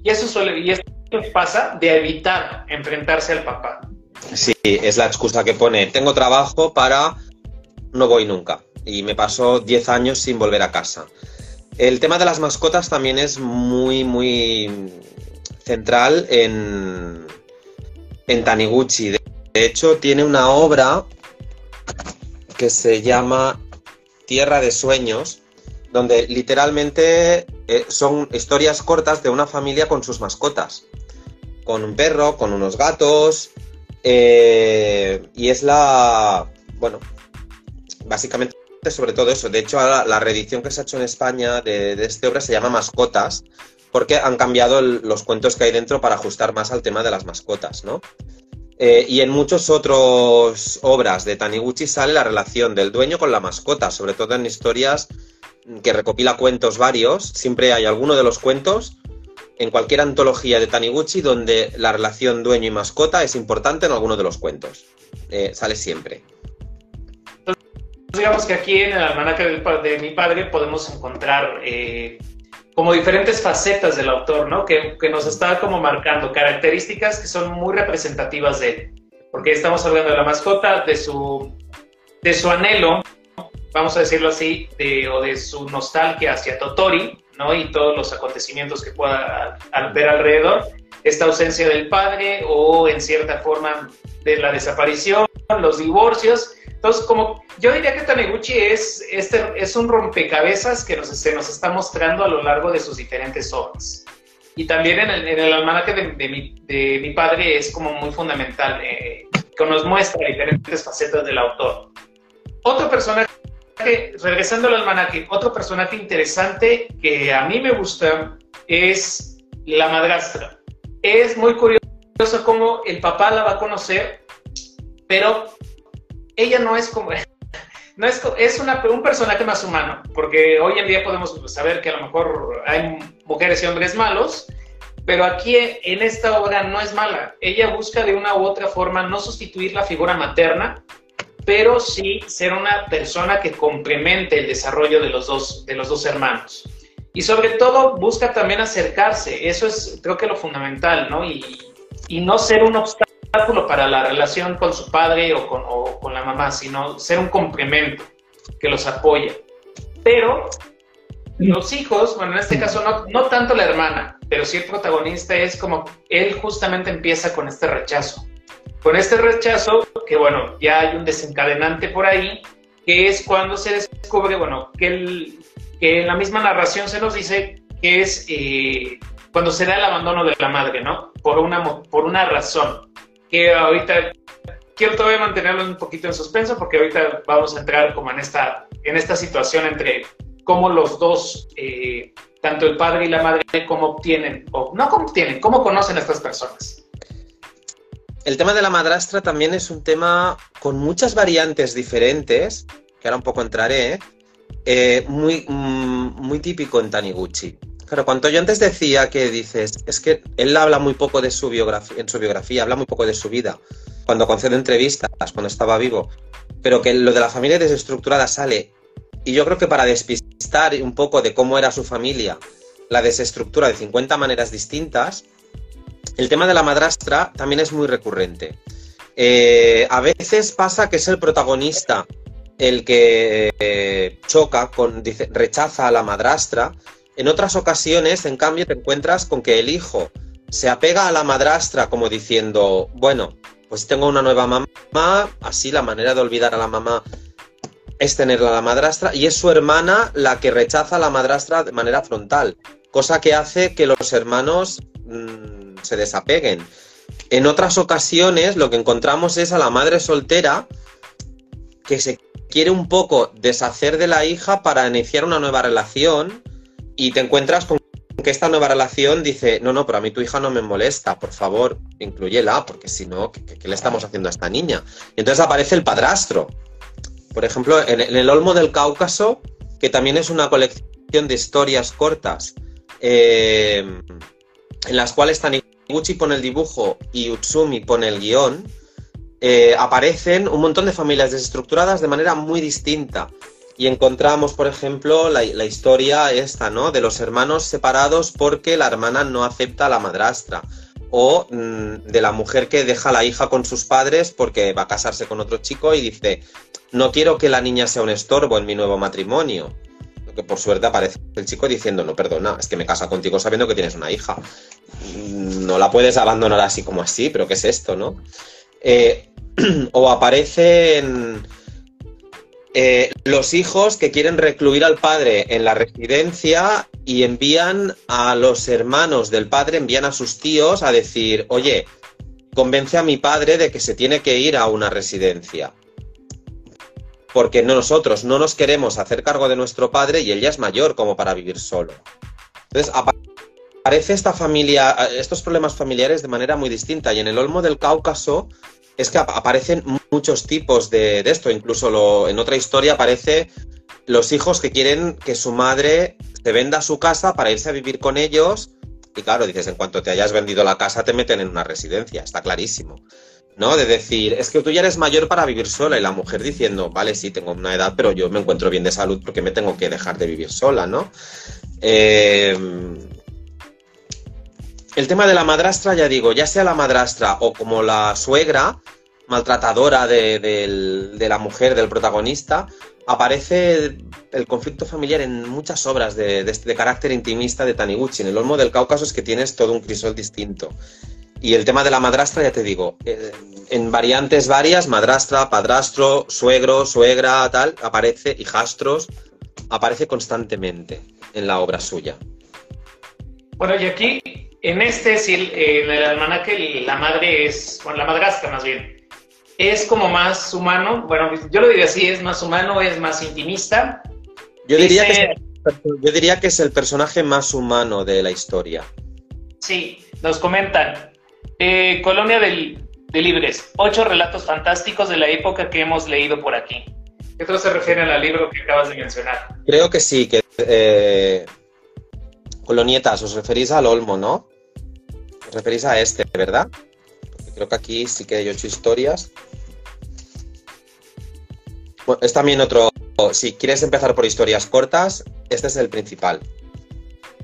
eso suele, y pasa de evitar enfrentarse al papá. Sí, es la excusa que pone, tengo trabajo para no voy nunca. Y me pasó 10 años sin volver a casa. El tema de las mascotas también es muy, muy central en, en Taniguchi. De hecho, tiene una obra que se llama Tierra de Sueños, donde literalmente eh, son historias cortas de una familia con sus mascotas con un perro, con unos gatos. Eh, y es la. Bueno, básicamente sobre todo eso. De hecho, la, reedición que se ha hecho en España de, de esta obra se llama Mascotas, porque han cambiado los cuentos que hay dentro para ajustar más al tema de las mascotas, ¿no? Eh, y en muchas otras obras de Taniguchi sale la relación del dueño con la mascota, sobre todo en historias que recopila cuentos varios. Siempre hay alguno de los cuentos en cualquier antología de Taniguchi donde la relación dueño y mascota es importante en alguno de los cuentos. Eh, sale siempre. digamos que aquí en el almanaque de, mi padre podemos encontrar eh, como diferentes facetas del autor, ¿no? Que, nos está como marcando características que son muy representativas de él. porque estamos hablando de la mascota, de su, de su anhelo, vamos a decirlo así, de, o de su nostalgia hacia Totori, ¿no? Y todos los acontecimientos que pueda ver alrededor, esta ausencia del padre o en cierta forma de la desaparición, los divorcios. Entonces, como yo diría que Taniguchi es, este, es un rompecabezas que nos, se nos está mostrando a lo largo de sus diferentes obras. Y también en el, en el almanaque de, de, mi, de, mi, padre es como muy fundamental, eh, que nos muestra diferentes facetas del autor. Otro personaje, regresando al almanaque, otro personaje interesante que a mí me gusta es la madrastra. Es muy curioso cómo el papá la va a conocer, pero ella no es como... No es, es una, un personaje más humano, porque hoy en día podemos saber que a lo mejor hay mujeres y hombres malos, pero aquí en esta obra no es mala. Ella busca de una u otra forma no sustituir la figura materna, pero sí ser una persona que complemente el desarrollo de los dos, de los dos hermanos. Y sobre todo busca también acercarse, eso es creo que lo fundamental, ¿no? Y, y no ser un obstáculo para la relación con su padre o con, o con la mamá, sino ser un complemento que los apoya. Pero los hijos, bueno, en este caso no, no tanto la hermana, pero sí el protagonista es como él justamente empieza con este rechazo. Con este rechazo, que bueno, ya hay un desencadenante por ahí, que es cuando se descubre, bueno, que el, que en la misma narración se nos dice que es eh, cuando se da el abandono de la madre, ¿no? Por una, por una razón, que ahorita quiero todavía mantenerlo un poquito en suspenso porque ahorita vamos a entrar como en esta, en esta situación entre cómo los dos, eh, tanto el padre y la madre, cómo obtienen, o no cómo obtienen, cómo conocen a estas personas. El tema de la madrastra también es un tema con muchas variantes diferentes, que ahora un poco entraré, ¿eh? muy, mm, muy típico en Taniguchi. Claro, cuando yo antes decía que dices, es que él habla muy poco de su biografía, en su biografía, habla muy poco de su vida, cuando concede entrevistas, cuando estaba vivo, pero que lo de la familia desestructurada sale, y yo creo que para despistar un poco de cómo era su familia, la desestructura de 50 maneras distintas, el tema de la madrastra también es muy recurrente. Eh, a veces pasa que es el protagonista el que eh, choca, con, rechaza a la madrastra. En otras ocasiones, en cambio, te encuentras con que el hijo se apega a la madrastra como diciendo, bueno, pues tengo una nueva mamá, así la manera de olvidar a la mamá es tenerla a la madrastra, y es su hermana la que rechaza a la madrastra de manera frontal, cosa que hace que los hermanos mmm, se desapeguen. En otras ocasiones lo que encontramos es a la madre soltera que se quiere un poco deshacer de la hija para iniciar una nueva relación y te encuentras con que esta nueva relación dice, no, no, pero a mí tu hija no me molesta, por favor, incluyela, porque si no, ¿qué, ¿qué, le estamos haciendo a esta niña? Y entonces aparece el padrastro. Por ejemplo, en, en, el Olmo del Cáucaso, que también es una colección de historias cortas, eh, en las cuales Taniguchi pone el dibujo y Utsumi pone el guion, eh, aparecen un montón de familias desestructuradas de manera muy distinta. Y encontramos, por ejemplo, la, historia esta, ¿no? De los hermanos separados porque la hermana no acepta a la madrastra. O mmm, de la mujer que deja a la hija con sus padres porque va a casarse con otro chico y dice, no quiero que la niña sea un estorbo en mi nuevo matrimonio. Que por suerte aparece el chico diciendo, no, perdona, es que me casa contigo sabiendo que tienes una hija. No la puedes abandonar así como así, pero ¿qué es esto, no? Eh, o aparecen eh, los hijos que quieren recluir al padre en la residencia y envían a los hermanos del padre, envían a sus tíos a decir, oye, convence a mi padre de que se tiene que ir a una residencia. Porque nosotros no nos queremos hacer cargo de nuestro padre y él ya es mayor como para vivir solo. Entonces, aparece esta familia, estos problemas familiares de manera muy distinta. Y en el Olmo del Cáucaso es que aparecen muchos tipos de, esto. Incluso en otra historia aparece los hijos que quieren que su madre se venda su casa para irse a vivir con ellos. Y claro, dices, en cuanto te hayas vendido la casa, te meten en una residencia, está clarísimo. ¿No? De decir, es que tú ya eres mayor para vivir sola y la mujer diciendo, vale, sí, tengo una edad, pero yo me encuentro bien de salud porque me tengo que dejar de vivir sola, ¿no? Eh, el tema de la madrastra, ya digo, ya sea la madrastra o como la suegra, maltratadora de, la mujer, del protagonista, aparece el conflicto familiar en muchas obras de, de, carácter intimista de Taniguchi. En el Olmo del Cáucaso es que tienes todo un crisol distinto. Y el tema de la madrastra, ya te digo, eh, en variantes varias, madrastra, padrastro, suegro, suegra, tal, aparece, hijastros, aparece constantemente en la obra suya. Bueno, y aquí, en este, en el almanaque, la madre es, bueno, la madrastra más bien, es como más humano, bueno, yo lo diría así, es más humano, es más intimista. Yo diría, que es, yo diría que es el personaje más humano de la historia. Sí, nos comentan, eh, Colonia de Libres, ocho relatos fantásticos de la época que hemos leído por aquí. ¿Qué otro se refiere al libro que acabas de mencionar? Creo que sí, que eh, Colonietas, os referís al Olmo, ¿no? Os referís a este, ¿verdad? creo que aquí sí que hay ocho historias. Es también otro. Si quieres empezar por historias cortas, este es el principal.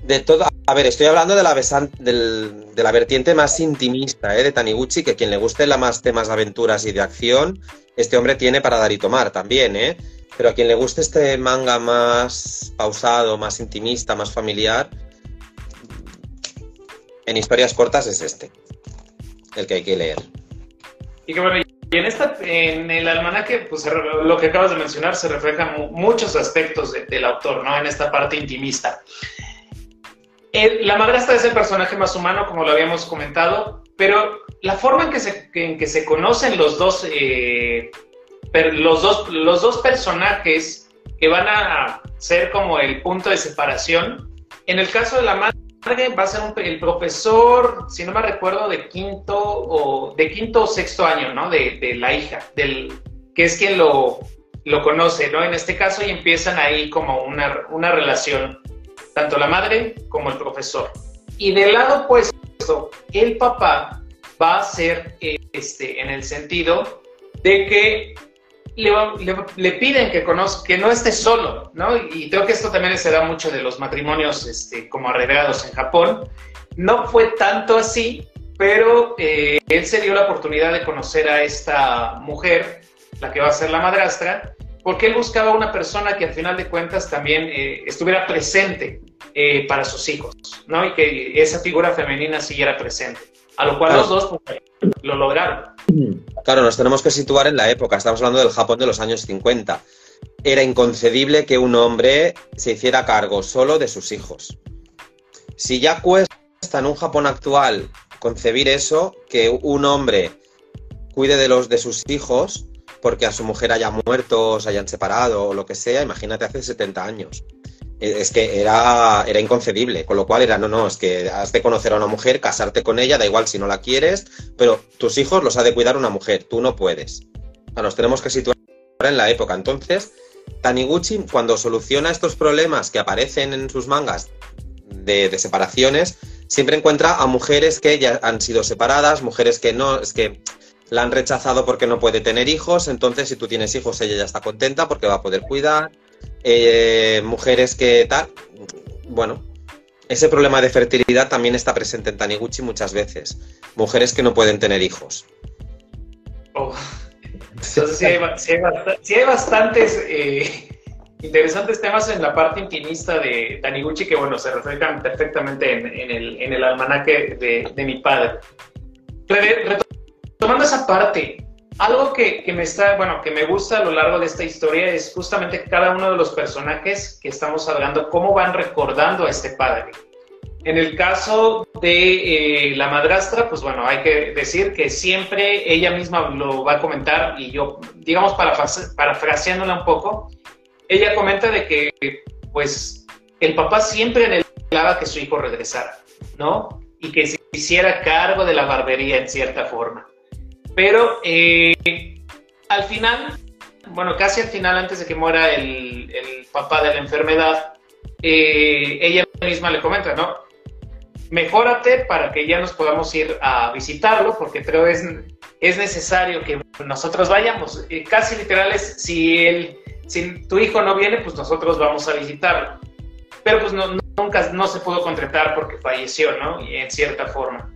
De todo, a ver, estoy hablando de la, de la vertiente más intimista ¿eh? de Taniguchi, que quien le guste la más temas de aventuras y de acción, este hombre tiene para dar y tomar también, ¿eh? Pero a quien le guste este manga más pausado, más intimista, más familiar, en historias cortas es este, el que hay que leer. Y que bueno, y en, esta, en el almanaque, pues lo que acabas de mencionar se reflejan muchos aspectos del autor, ¿no? En esta parte intimista la madrastra es el personaje más humano, como lo habíamos comentado, pero la forma en que se, que se conocen los dos, eh, los dos, los dos personajes que van a ser como el punto de separación, en el caso de la madre va a ser el profesor, si no me recuerdo, de quinto o de quinto o sexto año, ¿no? De, de la hija, del que es quien lo, lo conoce, ¿no? En este caso y empiezan ahí como una, una relación tanto la madre como el profesor. Y del lado opuesto, el papá va a ser este, en el sentido de que le, piden que, conozca, que no esté solo, ¿no? Y creo que esto también se da mucho de los matrimonios este, como arreglados en Japón. No fue tanto así, pero eh, él se dio la oportunidad de conocer a esta mujer, la que va a ser la madrastra, porque él buscaba una persona que al final de cuentas también eh, estuviera presente eh, para sus hijos, ¿no? Y que esa figura femenina siguiera presente. A lo cual los dos pues, lo lograron. Claro, nos tenemos que situar en la época. Estamos hablando del Japón de los años 50. Era inconcebible que un hombre se hiciera cargo solo de sus hijos. Si ya cuesta en un Japón actual concebir eso, que un hombre cuide de los de sus hijos, porque a su mujer haya muerto, o se hayan separado o lo que sea, imagínate hace 70 años. E, es que era, era inconcebible, con lo cual era, no, no, es que has de conocer a una mujer, casarte con ella, da igual si no la quieres, pero tus hijos los ha de cuidar una mujer, tú no puedes. Nos tenemos que situar en la época. Entonces, Taniguchi, cuando soluciona estos problemas que aparecen en sus mangas de, de separaciones, siempre encuentra a mujeres que ya han sido separadas, mujeres que no, es que la han rechazado porque no puede tener hijos, entonces si tú tienes hijos ella ya está contenta porque va a poder cuidar. Eh, mujeres que tal, bueno, ese problema de fertilidad también está presente en Taniguchi muchas veces. Mujeres que no pueden tener hijos. Oh. Entonces sí hay, bastantes eh, interesantes temas en la parte intimista de Taniguchi que, bueno, se reflejan perfectamente en, el, almanaque de, mi padre tomando esa parte, algo que, me está, bueno, que me gusta a lo largo de esta historia es justamente cada uno de los personajes que estamos hablando, cómo van recordando a este padre. En el caso de eh, la madrastra, pues bueno, hay que decir que siempre ella misma lo va a comentar y yo, digamos, parafraseándola un poco, ella comenta de que, pues, el papá siempre anhelaba que su hijo regresara, ¿no? Y que se hiciera cargo de la barbería en cierta forma. Pero eh, al final, bueno, casi al final, antes de que muera el, papá de la enfermedad, eh, ella misma le comenta, ¿no? Mejórate para que ya nos podamos ir a visitarlo, porque creo es, es necesario que nosotros vayamos. Eh, casi literal es, si, él, si tu hijo no viene, pues nosotros vamos a visitarlo. Pero pues nunca no se pudo contratar porque falleció, ¿no? En cierta forma.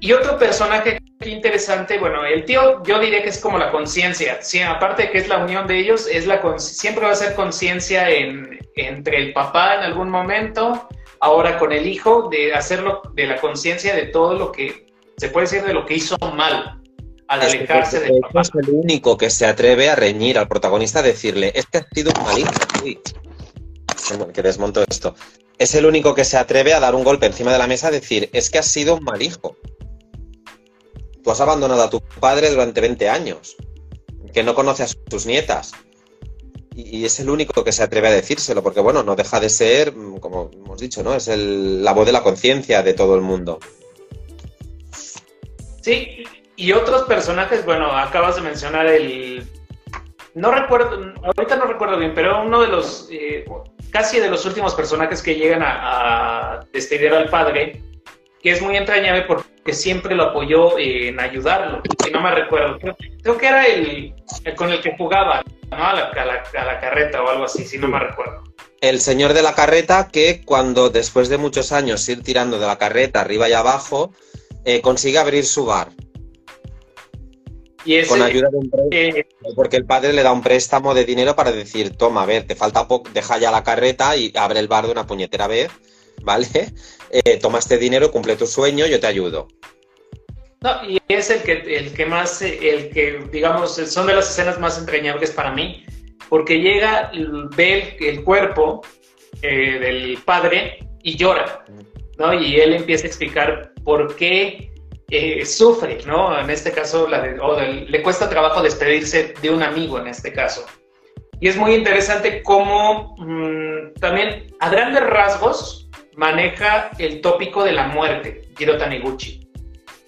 Y otro personaje interesante, bueno, el tío yo diría que es como la conciencia, sí, aparte de que es la unión de ellos, es la siempre va a ser conciencia entre el papá en algún momento, ahora con el hijo, de hacerlo de la conciencia de todo lo que se puede decir de lo que hizo mal al alejarse del papá. Es el único que se atreve a reñir al protagonista, a decirle, este ha sido un mal hijo. que desmonto esto. Es el único que se atreve a dar un golpe encima de la mesa, a decir, es que has sido un mal hijo Has abandonado a tu padre durante 20 años, que no conoce a sus nietas. Y, es el único que se atreve a decírselo, porque bueno, no deja de ser, mm, como hemos dicho, ¿no? Es la voz de la conciencia de todo el mundo. Sí, y otros personajes, bueno, acabas de mencionar el... No recuerdo, ahorita no recuerdo bien, pero uno de los, eh, casi de los últimos personajes que llegan a, a al padre, que es muy entrañable porque siempre lo apoyó en ayudarlo, si no me recuerdo. Creo, que era el, con el que jugaba, ¿no? A la, carreta o algo así, si no me recuerdo. El señor de la carreta que cuando después de muchos años ir tirando de la carreta arriba y abajo, eh, consigue abrir su bar. Y con ayuda de un préstamo, porque el padre le da un préstamo de dinero para decir, toma, a ver, te falta poco, deja ya la carreta y abre el bar de una puñetera vez, ¿vale? Eh, toma este dinero, cumple tu sueño, yo te ayudo. No, y es el que, el que más, el que, digamos, son de las escenas más entrañables para mí, porque llega, ve el, cuerpo eh, del padre y llora, ¿no? Y él empieza a explicar por qué eh, sufre, ¿no? En este caso, le cuesta trabajo despedirse de un amigo, en este caso. Y es muy interesante cómo mm, también, a grandes rasgos, maneja el tópico de la muerte, Jiro Taniguchi.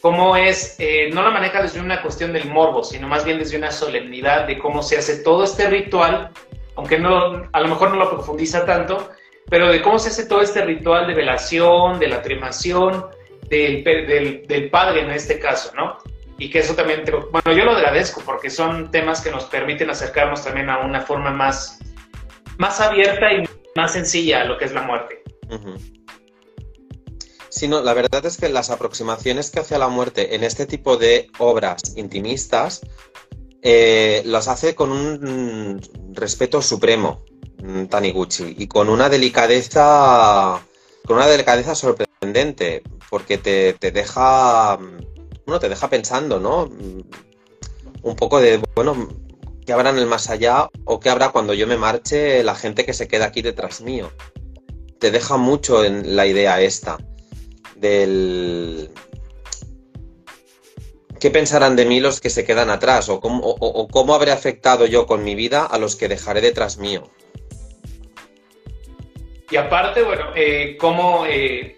Cómo es, eh, no la maneja desde una cuestión del morbo, sino más bien desde una solemnidad de cómo se hace todo este ritual, aunque no, a lo mejor no lo profundiza tanto, pero de cómo se hace todo este ritual de velación, de la tremación, del, del, padre en este caso, ¿no? Y que eso también, bueno, yo lo agradezco porque son temas que nos permiten acercarnos también a una forma más, más abierta y más sencilla a lo que es la muerte sino la verdad es que las aproximaciones que hace a la muerte en este tipo de obras intimistas eh, las hace con un respeto supremo, mm, Taniguchi, y con una delicadeza, con una delicadeza sorprendente, porque te, te deja, bueno, te deja pensando, ¿no? Mm, un poco de, bueno, ¿qué habrá en el más allá o qué habrá cuando yo me marche la gente que se queda aquí detrás mío? Te deja mucho en la idea esta del... ¿Qué pensarán de mí los que se quedan atrás? ¿O cómo, habré afectado yo con mi vida a los que dejaré detrás mío? Y aparte, bueno, eh, cómo, eh,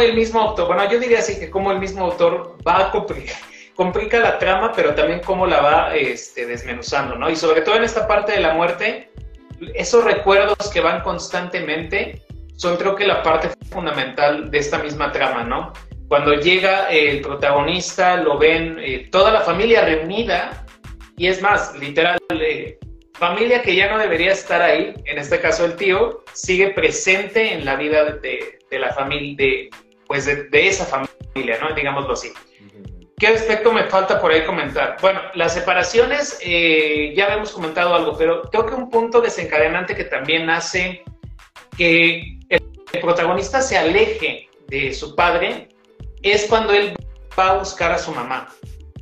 el mismo autor, bueno, yo diría así que cómo el mismo autor va a complicar, complica la trama, pero también cómo la va este, desmenuzando, ¿no? Y sobre todo en esta parte de la muerte, esos recuerdos que van constantemente son creo que la parte fundamental de esta misma trama, ¿no? Cuando llega el protagonista, lo ven eh, toda la familia reunida, y es más, literal, eh, familia que ya no debería estar ahí, en este caso el tío, sigue presente en la vida de, la familia, de, pues de, esa familia, ¿no? Digámoslo así. ¿Qué aspecto me falta por ahí comentar? Bueno, las separaciones, eh, ya habíamos comentado algo, pero creo que un punto desencadenante que también hace que el protagonista se aleje de su padre es cuando él va a buscar a su mamá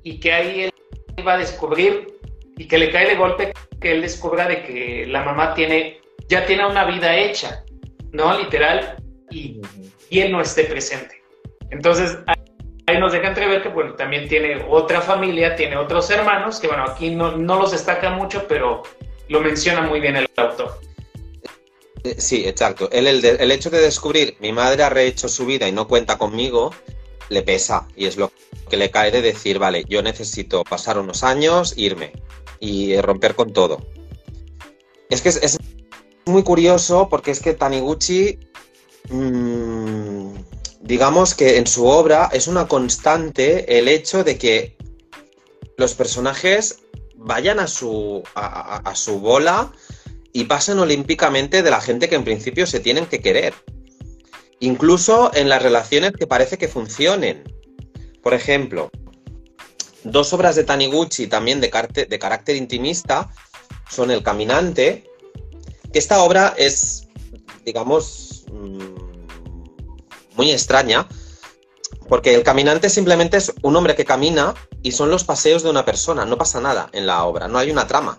y que ahí él va a descubrir y que le cae de golpe que él descubra de que la mamá tiene ya tiene una vida hecha, ¿no? Literal y, él no esté presente. Entonces ahí nos deja entrever que bueno, también tiene otra familia, tiene otros hermanos, que bueno, aquí no, no los destaca mucho, pero lo menciona muy bien el autor. Sí, exacto. El, el, hecho de descubrir mi madre ha rehecho su vida y no cuenta conmigo, le pesa. Y es lo que le cae de decir, vale, yo necesito pasar unos años, irme y romper con todo. Es que es, muy curioso porque es que Taniguchi, mmm, digamos que en su obra es una constante el hecho de que los personajes vayan a su, a su bola y pasan olímpicamente de la gente que en principio se tienen que querer. Incluso en las relaciones que parece que funcionen. Por ejemplo, Dos obras de Taniguchi también de, de carácter intimista son El Caminante, que esta obra es, digamos, mm, muy extraña, porque El Caminante simplemente es un hombre que camina y son los paseos de una persona, no pasa nada en la obra, no hay una trama.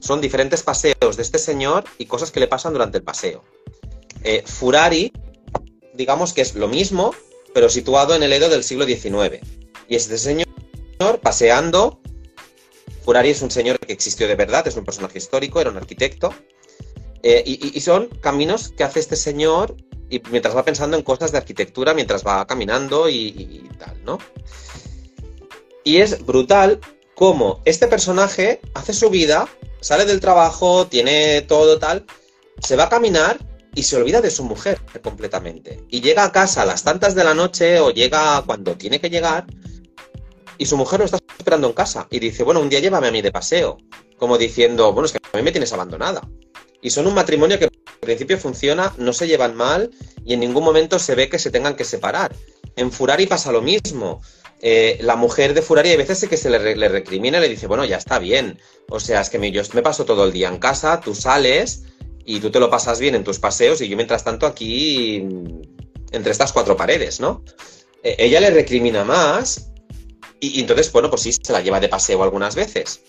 Son diferentes paseos de este señor y cosas que le pasan durante el paseo. Eh, Furari, digamos que es lo mismo, pero situado en el Edo del siglo XIX. Y este señor paseando. Furari es un señor que existió de verdad, es un personaje histórico, era un arquitecto. Eh, y, son caminos que hace este señor y mientras va pensando en cosas de arquitectura, mientras va caminando y, y tal, ¿no? Y es brutal cómo este personaje hace su vida, sale del trabajo, tiene todo tal, se va a caminar y se olvida de su mujer completamente. Y llega a casa a las tantas de la noche o llega cuando tiene que llegar y su mujer lo está esperando en casa y dice, bueno, un día llévame a mí de paseo, como diciendo, bueno, es que a mí me tienes abandonada. Y son un matrimonio que al principio funciona, no se llevan mal y en ningún momento se ve que se tengan que separar. En Furari pasa lo mismo. Eh, la mujer de Furari a veces que se le, recrimina y le dice, bueno, ya está bien. O sea, es que me, yo me paso todo el día en casa, tú sales y tú te lo pasas bien en tus paseos y yo mientras tanto aquí entre estas cuatro paredes, ¿no? Eh, ella le recrimina más y, entonces, bueno, pues sí, se la lleva de paseo algunas veces.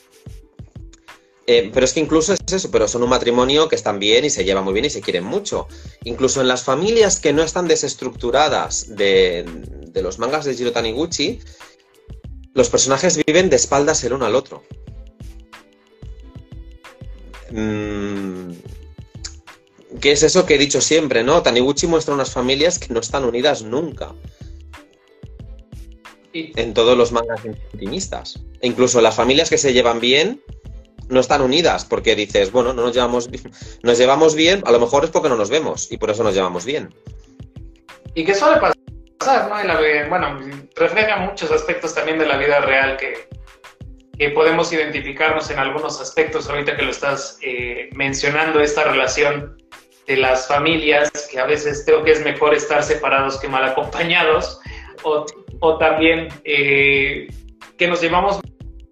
Eh, pero es que incluso es eso, pero son un matrimonio que están bien y se llevan muy bien y se quieren mucho. Incluso en las familias que no están desestructuradas de, los mangas de Jiro Taniguchi, los personajes viven de espaldas el uno al otro. Mm, ¿Qué es eso que he dicho siempre, no? Taniguchi muestra unas familias que no están unidas nunca en todos los mangas intimistas. E incluso las familias que se llevan bien no están unidas porque dices, bueno, no nos llevamos bien, nos llevamos bien, a lo mejor es porque no nos vemos y por eso nos llevamos bien. Y que suele pasar, ¿no? la, bueno, refleja muchos aspectos también de la vida real que, que podemos identificarnos en algunos aspectos ahorita que lo estás eh, mencionando, esta relación de las familias, que a veces creo que es mejor estar separados que mal acompañados, o o también eh, que nos llevamos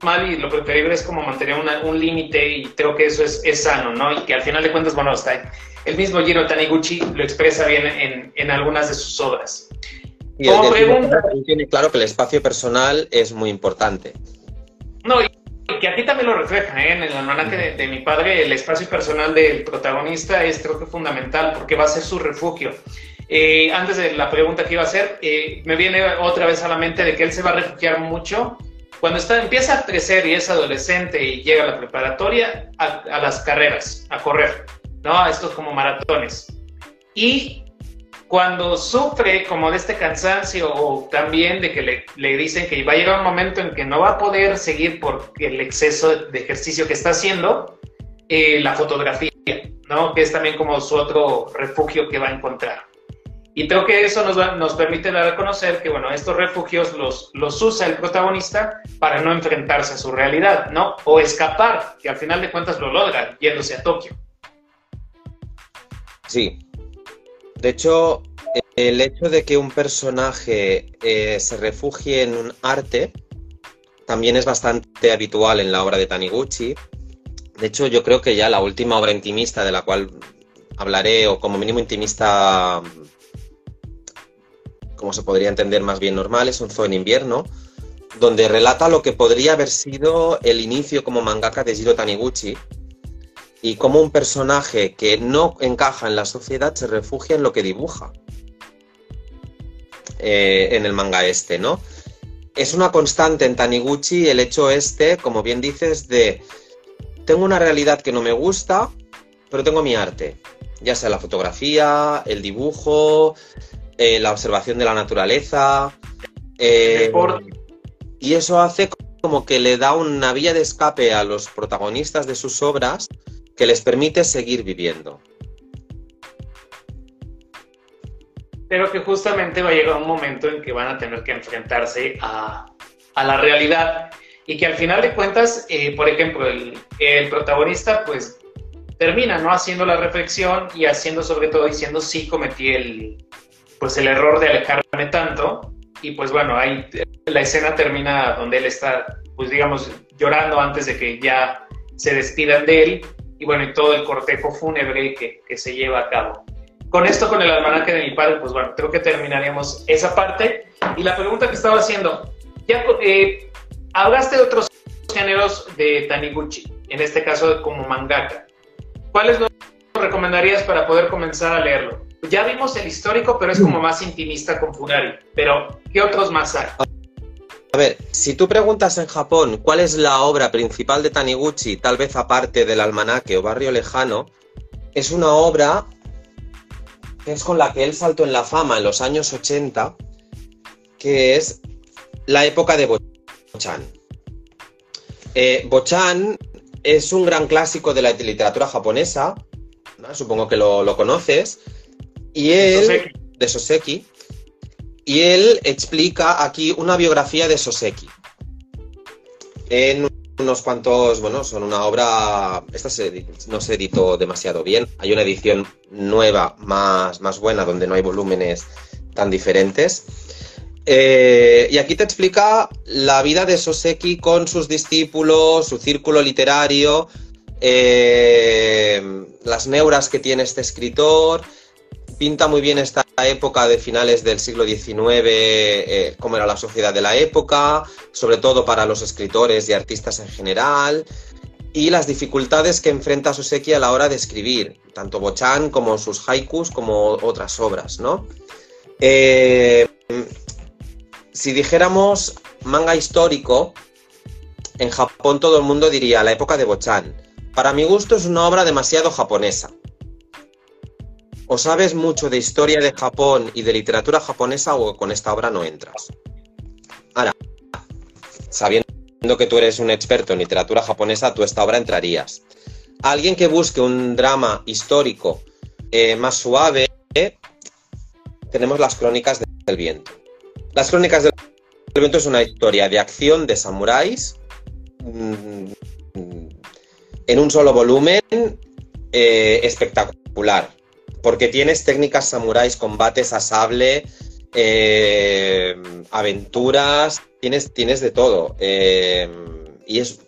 mal y lo preferible es como mantener un límite y creo que eso es, sano, ¿no? Y que al final de cuentas, bueno, está el mismo Giro Taniguchi lo expresa bien en, en algunas de sus obras. Y como pregunta... Tiene claro que el espacio personal es muy importante. No, y que aquí también lo refleja, ¿eh? en el almanaque de, de, mi padre, el espacio personal del protagonista es creo que fundamental porque va a ser su refugio. Eh, antes de la pregunta que iba a hacer, eh, me viene otra vez a la mente de que él se va a refugiar mucho cuando está, empieza a crecer y es adolescente y llega a la preparatoria, a, las carreras, a correr, ¿no? A estos como maratones. Y cuando sufre como de este cansancio o también de que le, le, dicen que va a llegar un momento en que no va a poder seguir por el exceso de ejercicio que está haciendo, eh, la fotografía, ¿no? Que es también como su otro refugio que va a encontrar. Y creo que eso nos, nos permite dar a conocer que, bueno, estos refugios los, los usa el protagonista para no enfrentarse a su realidad, ¿no? O escapar, que al final de cuentas lo logra yéndose a Tokio. Sí. De hecho, el hecho de que un personaje eh, se refugie en un arte también es bastante habitual en la obra de Taniguchi. De hecho, yo creo que ya la última obra intimista de la cual hablaré, o como mínimo intimista como se podría entender más bien normal, es un zoo en invierno, donde relata lo que podría haber sido el inicio como mangaka de Jiro Taniguchi y cómo un personaje que no encaja en la sociedad se refugia en lo que dibuja eh, en el manga este, ¿no? Es una constante en Taniguchi el hecho este, como bien dices, de tengo una realidad que no me gusta, pero tengo mi arte, ya sea la fotografía, el dibujo, eh, la observación de la naturaleza. Eh, y eso hace como que le da una vía de escape a los protagonistas de sus obras que les permite seguir viviendo. Pero que justamente va a llegar un momento en que van a tener que enfrentarse a, la realidad. Y que al final de cuentas, eh, por ejemplo, el, el, protagonista pues termina no haciendo la reflexión y haciendo sobre todo diciendo sí cometí el, pues el error de alejarme tanto y pues bueno, ahí la escena termina donde él está, pues digamos, llorando antes de que ya se despidan de él y bueno, y todo el cortejo fúnebre que, que se lleva a cabo. Con esto, con el almanaque de mi padre, pues bueno, creo que terminaríamos esa parte. Y la pregunta que estaba haciendo, ya eh, hablaste de otros géneros de Taniguchi, en este caso como mangaka. ¿Cuáles nos recomendarías para poder comenzar a leerlo? Ya vimos el histórico, pero es como más intimista con Furari. Pero, ¿qué otros más hay? A ver, si tú preguntas en Japón cuál es la obra principal de Taniguchi, tal vez aparte del almanaque o Barrio Lejano, es una obra que es con la que él saltó en la fama en los años 80, que es la época de Bochan. Eh, Bochan es un gran clásico de la literatura japonesa, supongo que lo, conoces, y él, de Soseki, y él explica aquí una biografía de Soseki. En unos cuantos, bueno, son una obra, esta no se editó demasiado bien, hay una edición nueva, más, más buena, donde no hay volúmenes tan diferentes. Eh, y aquí te explica la vida de Soseki con sus discípulos, su círculo literario, eh, las neuras que tiene este escritor. Pinta muy bien esta época de finales del siglo XIX, eh, cómo era la sociedad de la época, sobre todo para los escritores y artistas en general, y las dificultades que enfrenta Soseki a la hora de escribir, tanto Bochan como sus haikus como otras obras, ¿no? si dijéramos manga histórico, en Japón todo el mundo diría la época de Bochan. Para mi gusto es una obra demasiado japonesa. O sabes mucho de historia de Japón y de literatura japonesa o con esta obra no entras. Ahora, sabiendo que tú eres un experto en literatura japonesa, tú esta obra entrarías. Alguien que busque un drama histórico eh, más suave, tenemos las crónicas del viento. Las Crónicas del Viento es una historia de acción de samuráis mm, en un solo volumen eh, espectacular, porque tienes técnicas samuráis, combates a sable, eh, aventuras, tienes, tienes de todo. Eh, y es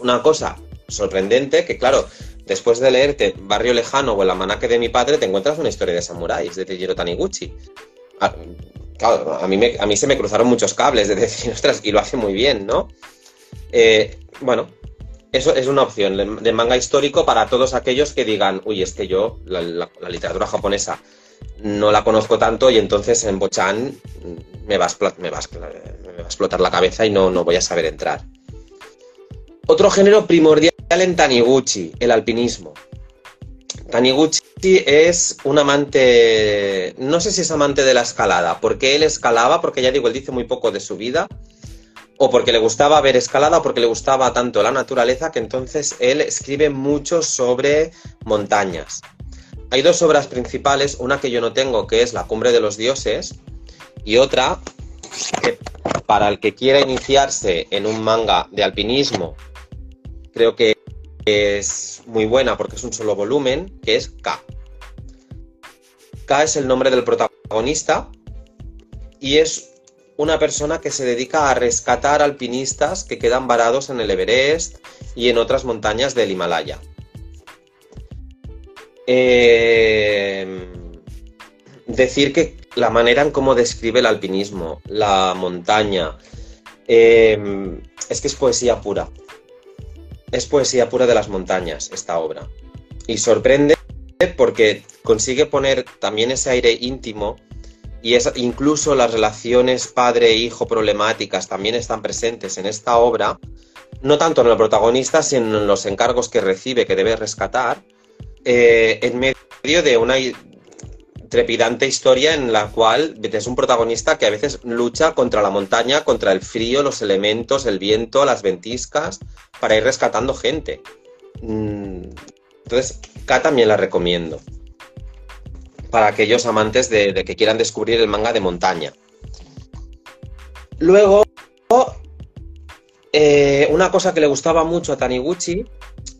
una cosa sorprendente que, claro, después de leerte Barrio Lejano o El Amanaque de mi padre, te encuentras una historia de samuráis de Tejiro Taniguchi. Ah, claro, a mí, a mí se me cruzaron muchos cables de decir, ostras, y lo hace muy bien, ¿no? Eh, bueno, eso es una opción de manga histórico para todos aquellos que digan, uy, es que yo la, literatura japonesa no la conozco tanto y entonces en Bochan me va, a, me va, a, explotar la cabeza y no, no voy a saber entrar. Otro género primordial en Taniguchi, el alpinismo. Taniguchi es un amante, no sé si es amante de la escalada, porque él escalaba, porque ya digo, él dice muy poco de su vida, o porque le gustaba ver escalada, o porque le gustaba tanto la naturaleza, que entonces él escribe mucho sobre montañas. Hay dos obras principales, una que yo no tengo, que es La cumbre de los dioses, y otra que para el que quiera iniciarse en un manga de alpinismo, creo que es muy buena porque es un solo volumen, que es K. K es el nombre del protagonista y es una persona que se dedica a rescatar alpinistas que quedan varados en el Everest y en otras montañas del Himalaya. Eh, decir que la manera en cómo describe el alpinismo, la montaña, eh, es que es poesía pura es poesía pura de las montañas esta obra. Y sorprende porque consigue poner también ese aire íntimo y es, incluso las relaciones padre-hijo problemáticas también están presentes en esta obra, no tanto en el protagonista, sino en los encargos que recibe, que debe rescatar, eh, en medio de una trepidante historia en la cual es un protagonista que a veces lucha contra la montaña, contra el frío, los elementos, el viento, las ventiscas, para ir rescatando gente. Mm, entonces, K también la recomiendo. Para aquellos amantes de, que quieran descubrir el manga de montaña. Luego, eh, una cosa que le gustaba mucho a Taniguchi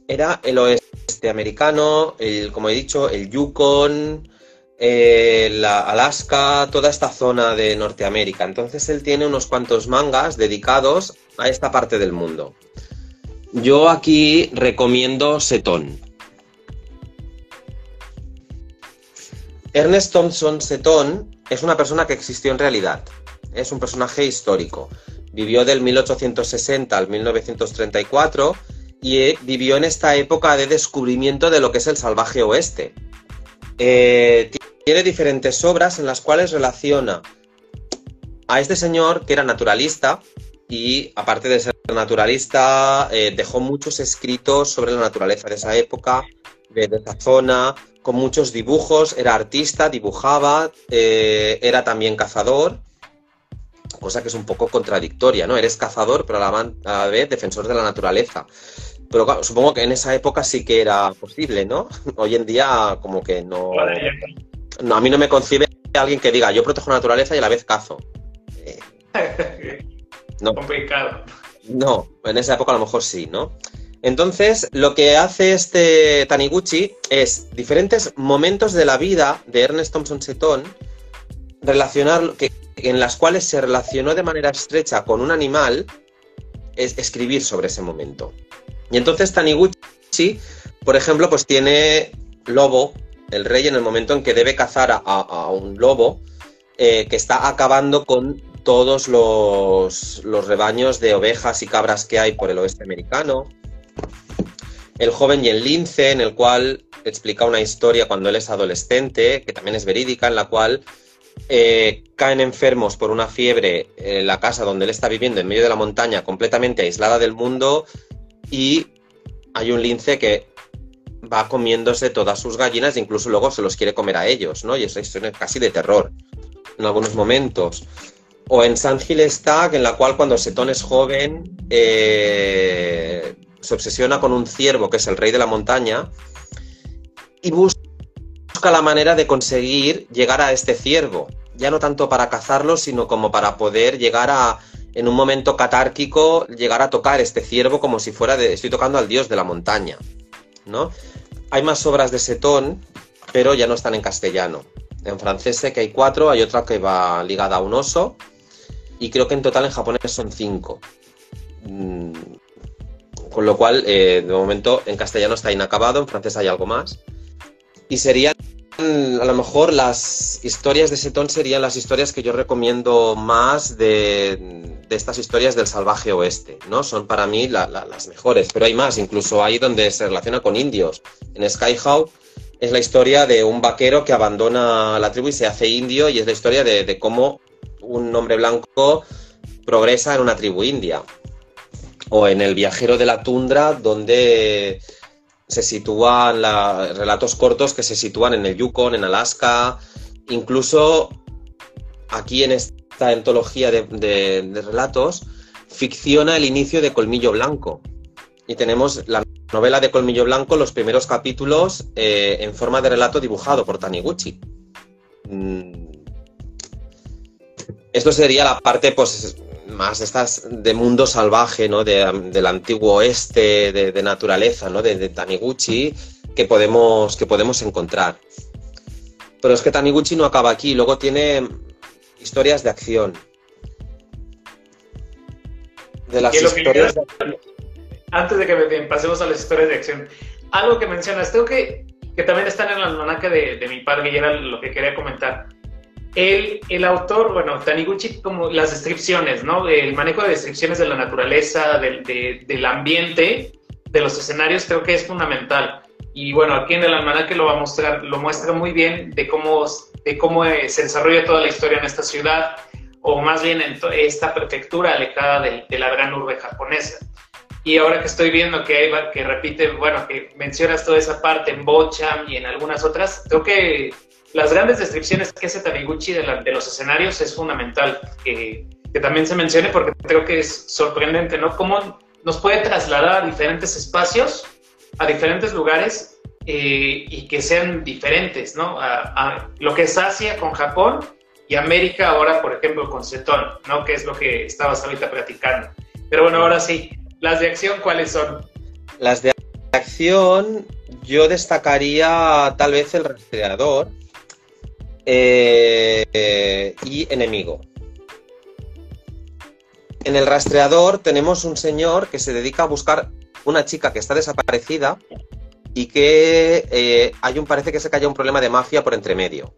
era el oeste americano, el, como he dicho, el Yukon, eh, la Alaska, toda esta zona de Norteamérica. Entonces él tiene unos cuantos mangas dedicados a esta parte del mundo. Yo aquí recomiendo Setón. Ernest Thompson Seton es una persona que existió en realidad. Es un personaje histórico. Vivió del 1860 al 1934 y eh, vivió en esta época de descubrimiento de lo que es el salvaje oeste. Eh, tiene diferentes obras en las cuales relaciona a este señor que era naturalista y aparte de ser naturalista eh, dejó muchos escritos sobre la naturaleza de esa época, de, esa zona, con muchos dibujos, era artista, dibujaba, eh, era también cazador, cosa que es un poco contradictoria, ¿no? Eres cazador, pero a la, vez defensor de la naturaleza. Pero supongo que en esa época sí que era posible, ¿no? Hoy en día como que no... No, a mí no me concibe alguien que diga, yo protejo la naturaleza y a la vez cazo. no. Complicado. No, en esa época a lo mejor sí, ¿no? Entonces, lo que hace este Taniguchi es diferentes momentos de la vida de Ernest Thompson Seton, relacionar, que, en las cuales se relacionó de manera estrecha con un animal, es escribir sobre ese momento. Y entonces Taniguchi, por ejemplo, pues tiene Lobo, el rey en el momento en que debe cazar a, un lobo eh, que está acabando con todos los, rebaños de ovejas y cabras que hay por el oeste americano. El joven y el lince, en el cual explica una historia cuando él es adolescente, que también es verídica, en la cual eh, caen enfermos por una fiebre en la casa donde él está viviendo, en medio de la montaña, completamente aislada del mundo, y hay un lince que va comiéndose todas sus gallinas e incluso luego se los quiere comer a ellos, ¿no? Y es una casi de terror en algunos momentos. O en San Gil Stag, en la cual cuando Setón es joven eh, se obsesiona con un ciervo que es el rey de la montaña y busca la manera de conseguir llegar a este ciervo, ya no tanto para cazarlo, sino como para poder llegar a, en un momento catárquico, llegar a tocar este ciervo como si fuera de, estoy tocando al dios de la montaña. ¿no? Hay más obras de Setón, pero ya no están en castellano. En francés sé que hay cuatro, hay otra que va ligada a un oso, y creo que en total en japonés son cinco. Con lo cual, eh, de momento, en castellano está inacabado, en francés hay algo más. Y serían, a lo mejor, las historias de Setón serían las historias que yo recomiendo más de, de estas historias del salvaje oeste, ¿no? Son para mí las mejores, pero hay más, incluso ahí donde se relaciona con indios. En Skyhow es la historia de un vaquero que abandona la tribu y se hace indio y es la historia de, cómo un hombre blanco progresa en una tribu india. O en El viajero de la tundra, donde se sitúan relatos cortos que se sitúan en el Yukon, en Alaska, incluso aquí en esta antología de, relatos ficciona el inicio de Colmillo Blanco. Y tenemos la novela de Colmillo Blanco, los primeros capítulos eh, en forma de relato dibujado por Taniguchi. Mm. Esto sería la parte pues, más estas de mundo salvaje, ¿no? del antiguo oeste, de, naturaleza, ¿no? de, Taniguchi, que podemos, que podemos encontrar. Pero es que Taniguchi no acaba aquí, luego tiene historias de acción. De las historias Antes de que pasemos a las historias de acción, algo que mencionas, tengo que, que también están en la almanaque de, de mi padre y era lo que quería comentar. El, el, autor, bueno, Taniguchi, como las descripciones, ¿no? El manejo de descripciones de la naturaleza, del, del ambiente, de los escenarios, creo que es fundamental. Y bueno, aquí en el almanaque lo va a mostrar, lo muestra muy bien de cómo de cómo eh, se desarrolla toda la historia en esta ciudad, o más bien en esta prefectura alejada de, de, la gran urbe japonesa. Y ahora que estoy viendo que, que repite, bueno, que mencionas toda esa parte en Bocham y en algunas otras, creo que las grandes descripciones que hace Taniguchi de, de los escenarios es fundamental que, que, también se mencione porque creo que es sorprendente, ¿no? Cómo nos puede trasladar a diferentes espacios, a diferentes lugares eh, y que sean diferentes, ¿no? A, lo que es Asia con Japón y América ahora, por ejemplo, con Cetón, ¿no? Que es lo que estabas ahorita platicando. Pero bueno, ahora sí, las de acción, ¿cuáles son? Las de acción, yo destacaría tal vez el rastreador, eh, y enemigo. En el rastreador tenemos un señor que se dedica a buscar una chica que está desaparecida y que eh, hay un, parece que se calla un problema de mafia por entre medio.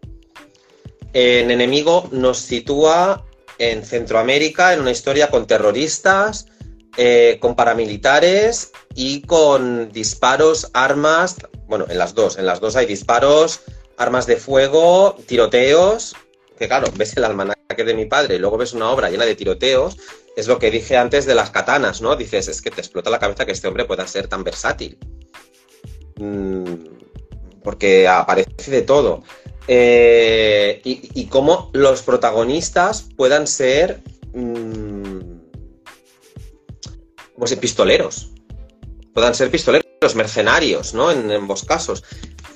En enemigo nos sitúa en Centroamérica en una historia con terroristas, eh, con paramilitares y con disparos, armas, bueno, en las dos, en las dos hay disparos, armas de fuego, tiroteos, que claro, ves el almanaque de mi padre y luego ves una obra llena de tiroteos, es lo que dije antes de las katanas, ¿no? Dices, es que te explota la cabeza que este hombre pueda ser tan versátil. Mm, porque aparece de todo. Eh, y, cómo los protagonistas puedan ser si pistoleros, puedan ser pistoleros, mercenarios, ¿no? En ambos casos.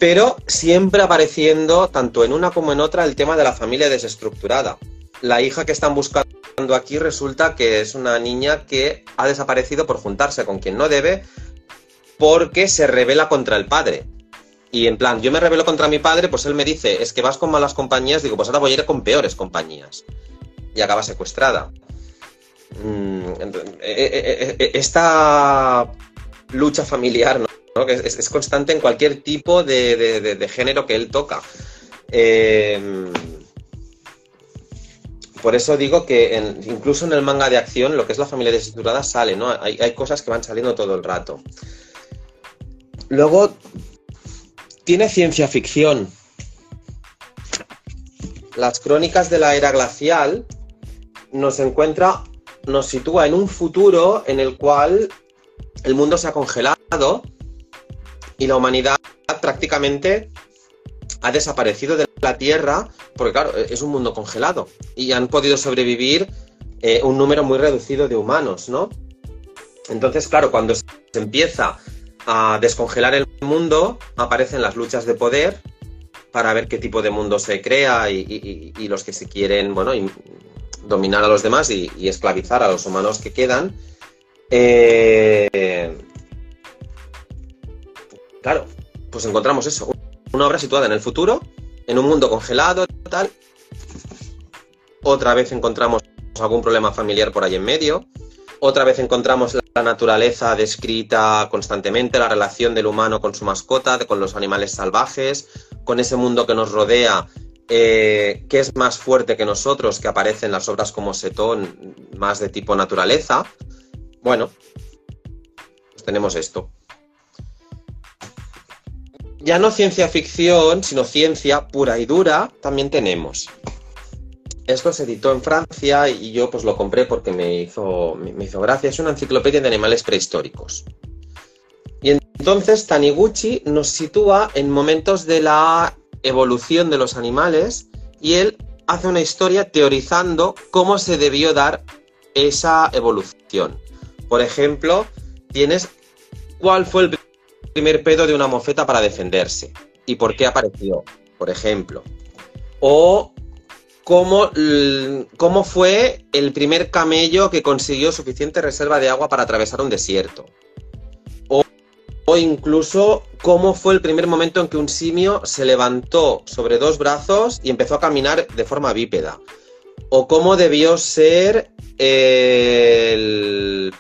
Pero siempre apareciendo, tanto en una como en otra, el tema de la familia desestructurada. La hija que están buscando aquí resulta que es una niña que ha desaparecido por juntarse con quien no debe porque se revela contra el padre. Y en plan, yo me revelo contra mi padre, pues él me dice, es que vas con malas compañías, digo, pues ahora voy a ir con peores compañías. Y acaba secuestrada. Mm, eh, eh, eh, esta lucha familiar, ¿no? Es, constante en cualquier tipo de, género que él toca. por eso digo que incluso en el manga de acción, lo que es la familia desestructurada sale, ¿no? Hay, hay cosas que van saliendo todo el rato. Luego tiene ciencia ficción. Las crónicas de la era glacial nos encuentra, nos sitúa en un futuro en el cual el mundo se ha congelado y la humanidad prácticamente ha desaparecido de la Tierra, porque claro, es un mundo congelado y han podido sobrevivir eh, un número muy reducido de humanos, ¿no? Entonces, claro, cuando se empieza a descongelar el mundo, aparecen las luchas de poder para ver qué tipo de mundo se crea y, los que se quieren, bueno, dominar a los demás y, esclavizar a los humanos que quedan. Eh, claro, pues encontramos eso, una obra situada en el futuro, en un mundo congelado, tal. Otra vez encontramos algún problema familiar por ahí en medio. Otra vez encontramos la naturaleza descrita constantemente, la relación del humano con su mascota, con los animales salvajes, con ese mundo que nos rodea, eh, que es más fuerte que nosotros, que aparece en las obras como Setón, más de tipo naturaleza. Bueno, pues tenemos esto. Ya no ciencia ficción, sino ciencia pura y dura, también tenemos. Esto se editó en Francia y yo pues lo compré porque me hizo, me hizo gracia. Es una enciclopedia de animales prehistóricos. Y entonces Taniguchi nos sitúa en momentos de la evolución de los animales y él hace una historia teorizando cómo se debió dar esa evolución. Por ejemplo, tienes cuál fue el primer pedo de una mofeta para defenderse y por qué apareció, por ejemplo. O cómo, cómo fue el primer camello que consiguió suficiente reserva de agua para atravesar un desierto. O, o, incluso cómo fue el primer momento en que un simio se levantó sobre dos brazos y empezó a caminar de forma bípeda. O cómo debió ser el,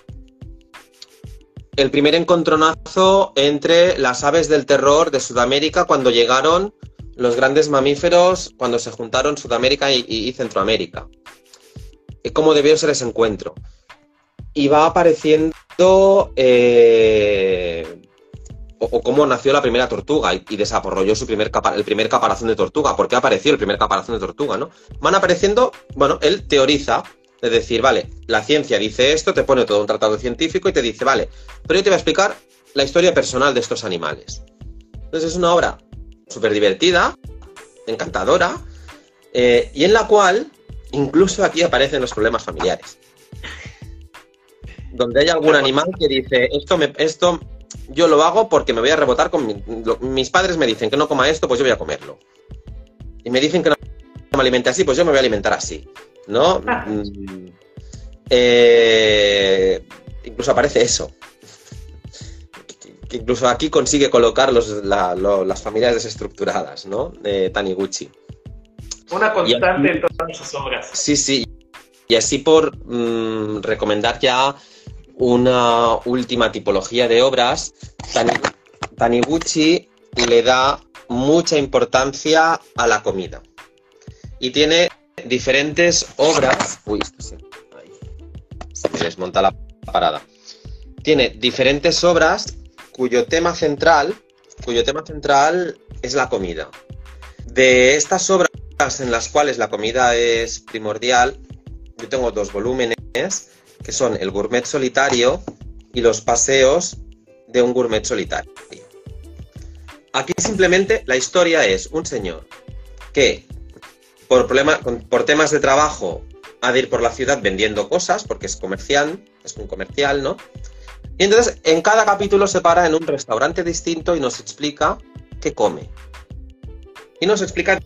el primer encontronazo entre las aves del terror de Sudamérica cuando llegaron los grandes mamíferos cuando se juntaron Sudamérica y, Centroamérica. ¿Cómo debió ser ese encuentro? Y va apareciendo eh, o, cómo nació la primera tortuga y, desarrolló su primer el primer caparazón de tortuga. ¿Por qué apareció el primer caparazón de tortuga? ¿no? Van apareciendo, bueno, él teoriza, de decir, vale, la ciencia dice esto, te pone todo un tratado científico y te dice, vale, pero yo te voy a explicar la historia personal de estos animales. Entonces es una obra súper divertida, encantadora, eh, y en la cual incluso aquí aparecen los problemas familiares. Donde hay algún animal que dice, esto, me, esto yo lo hago porque me voy a rebotar con... mis padres me dicen que no coma esto, pues yo voy a comerlo. Y me dicen que no me alimente así, pues yo me voy a alimentar así. ¿No? Ah. Mm, eh, incluso aparece eso incluso aquí consigue colocar las familias desestructuradas, ¿no? Taniguchi. Una constante en todas sus obras. Sí, sí. Y así por mm, recomendar ya una última tipología de obras, Taniguchi le da mucha importancia a la comida. Y tiene diferentes obras. Uy, se me desmonta la parada. Tiene diferentes obras cuyo tema central, cuyo tema central es la comida. De estas obras en las cuales la comida es primordial, yo tengo dos volúmenes que son el gourmet solitario y los paseos de un gourmet solitario. Aquí simplemente la historia es un señor que por, problema, por temas de trabajo ha de ir por la ciudad vendiendo cosas porque es comercial, es un comercial, ¿no? Y entonces en cada capítulo se para en un restaurante distinto y nos explica qué come. Y nos explica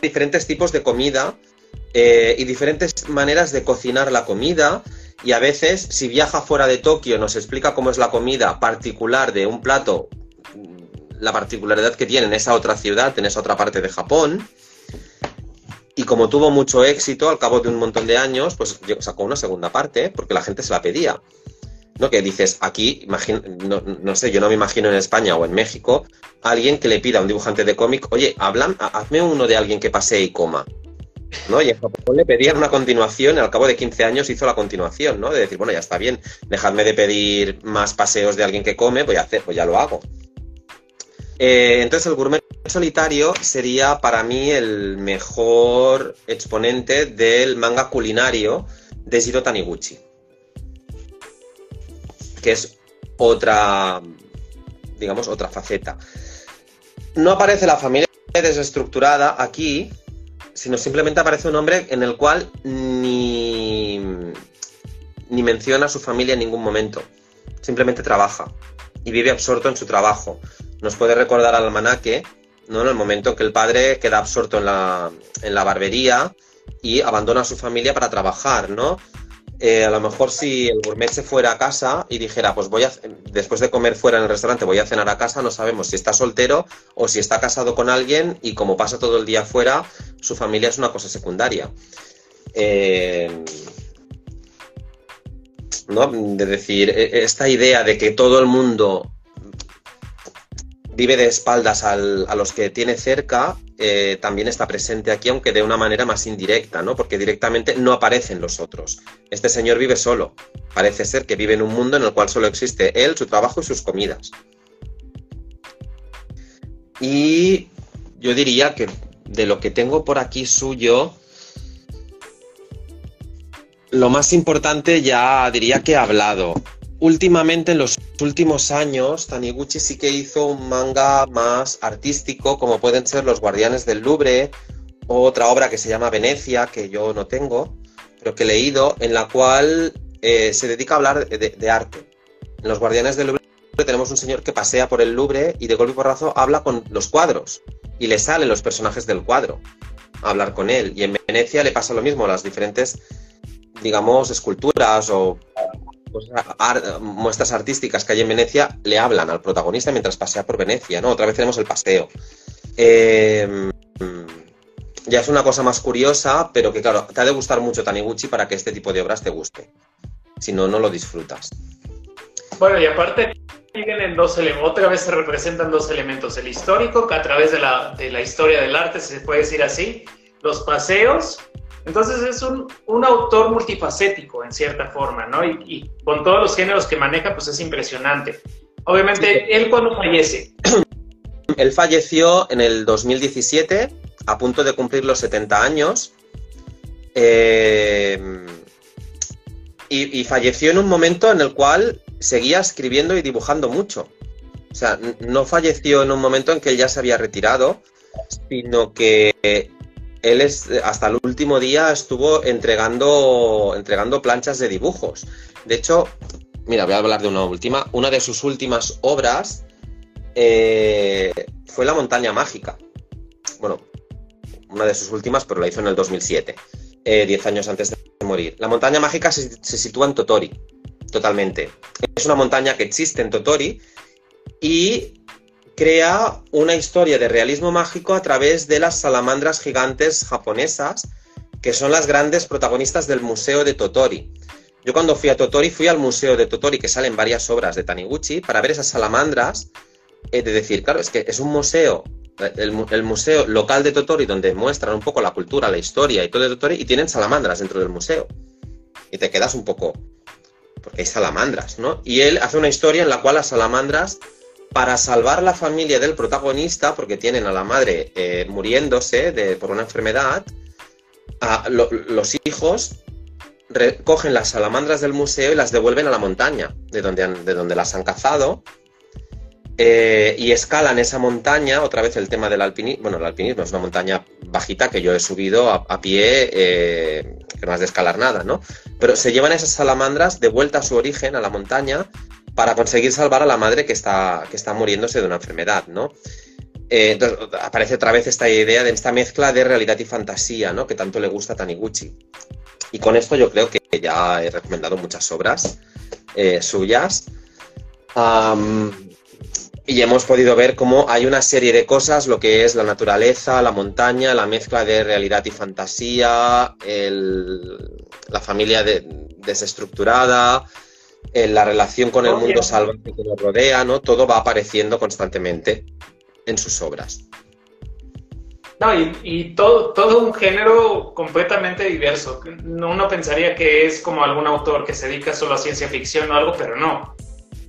diferentes tipos de comida eh, y diferentes maneras de cocinar la comida. Y a veces, si viaja fuera de Tokio, nos explica cómo es la comida particular de un plato, la particularidad que tiene en esa otra ciudad, en esa otra parte de Japón. Y como tuvo mucho éxito, al cabo de un montón de años, pues sacó una segunda parte, porque la gente se la pedía. ¿no? Que dices, aquí, no, sé, yo no me imagino en España o en México, alguien que le pida a un dibujante de cómic, oye, hablan, hazme uno de alguien que pase y coma. ¿no? Y en Japón le pedían una continuación, y al cabo de 15 años hizo la continuación, ¿no? De decir, bueno, ya está bien, dejadme de pedir más paseos de alguien que come, voy a hacer, pues ya lo hago. Eh, entonces el gourmet solitario sería para mí el mejor exponente del manga culinario de Shiro Taniguchi que es otra, digamos, otra faceta. No aparece la familia desestructurada aquí, sino simplemente aparece un hombre en el cual ni, ni menciona a su familia en ningún momento. Simplemente trabaja y vive absorto en su trabajo. Nos puede recordar al almanaque, ¿no? En el momento en que el padre queda absorto en la, en la barbería y abandona a su familia para trabajar, ¿no? Eh, a lo mejor si el gourmet se fuera a casa y dijera, pues voy a, después de comer fuera en el restaurante, voy a cenar a casa, no sabemos si está soltero o si está casado con alguien y como pasa todo el día fuera, su familia es una cosa secundaria. Eh, ¿no? De decir, e, esta idea de que todo el mundo vive de espaldas a los que tiene cerca, eh, también está presente aquí, aunque de una manera más indirecta, ¿no? Porque directamente no aparecen los otros. Este señor vive solo. Parece ser que vive en un mundo en el cual solo existe él, su trabajo y sus comidas. Y yo diría que de lo que tengo por aquí suyo, lo más importante ya diría que he hablado. Últimamente, en los últimos años, Taniguchi sí que hizo un manga más artístico, como pueden ser Los Guardianes del Louvre, otra obra que se llama Venecia, que yo no tengo, pero que he leído, en la cual eh, se dedica a hablar de, arte. En Los Guardianes del Louvre tenemos un señor que pasea por el Louvre y de golpe y porrazo habla con los cuadros y le salen los personajes del cuadro a hablar con él. Y en Venecia le pasa lo mismo, las diferentes, digamos, esculturas o pues, muestras artísticas que hay en Venecia le hablan al protagonista mientras pasea por Venecia, ¿no? Otra vez tenemos el paseo. Em, ya es una cosa más curiosa, pero que claro, te ha de gustar mucho Taniguchi para que este tipo de obras te guste. Si no, no lo disfrutas. Bueno, y aparte dos otra vez se representan dos elementos, el histórico, que a través de la, de la historia del arte, se puede decir así, los paseos entonces es un, autor multifacético en cierta forma, ¿no? Y, con todos los géneros que maneja, pues es impresionante. Obviamente, ¿él cuando fallece? Él falleció en el 2017, a punto de cumplir los 70 años. Eh, y, y, falleció en un momento en el cual seguía escribiendo y dibujando mucho. O sea, no falleció en un momento en que él ya se había retirado, sino que él es, hasta el último día estuvo entregando, entregando planchas de dibujos. De hecho, mira, voy a hablar de una última. Una de sus últimas obras eh, fue La montaña mágica. Bueno, una de sus últimas, pero la hizo en el 2007, eh, diez años antes de morir. La montaña mágica se, se sitúa en Totori, totalmente. Es una montaña que existe en Totori y crea una historia de realismo mágico a través de las salamandras gigantes japonesas, que son las grandes protagonistas del Museo de Totori. Yo cuando fui a Totori fui al Museo de Totori, que salen varias obras de Taniguchi, para ver esas salamandras, eh, de decir, claro, es que es un museo, el, el, museo local de Totori, donde muestran un poco la cultura, la historia y todo de Totori, y tienen salamandras dentro del museo. Y te quedas un poco, porque hay salamandras, ¿no? Y él hace una historia en la cual las salamandras, para salvar la familia del protagonista, porque tienen a la madre eh, muriéndose por una enfermedad, los hijos recogen las salamandras del museo y las devuelven a la montaña, de donde, de donde las han cazado, eh, y escalan esa montaña, otra vez el tema del alpinismo, bueno, el alpinismo es una montaña bajita que yo he subido a, a pie, eh, que no has de escalar nada, ¿no? Pero se llevan esas salamandras de vuelta a su origen, a la montaña, para conseguir salvar a la madre que está, que está muriéndose de una enfermedad, ¿no? Eh, entonces, aparece otra vez esta idea de esta mezcla de realidad y fantasía, ¿no? Que tanto le gusta a Taniguchi. Y con esto yo creo que ya he recomendado muchas obras eh, suyas. Y hemos podido ver cómo hay una serie de cosas, lo que es la naturaleza, la montaña, la mezcla de realidad y fantasía, la familia de, desestructurada, la relación con el mundo salvaje que nos rodea, ¿no? Todo va apareciendo constantemente en sus obras. No, y, y, todo, todo un género completamente diverso. Uno pensaría que es como algún autor que se dedica solo a ciencia ficción o algo, pero no.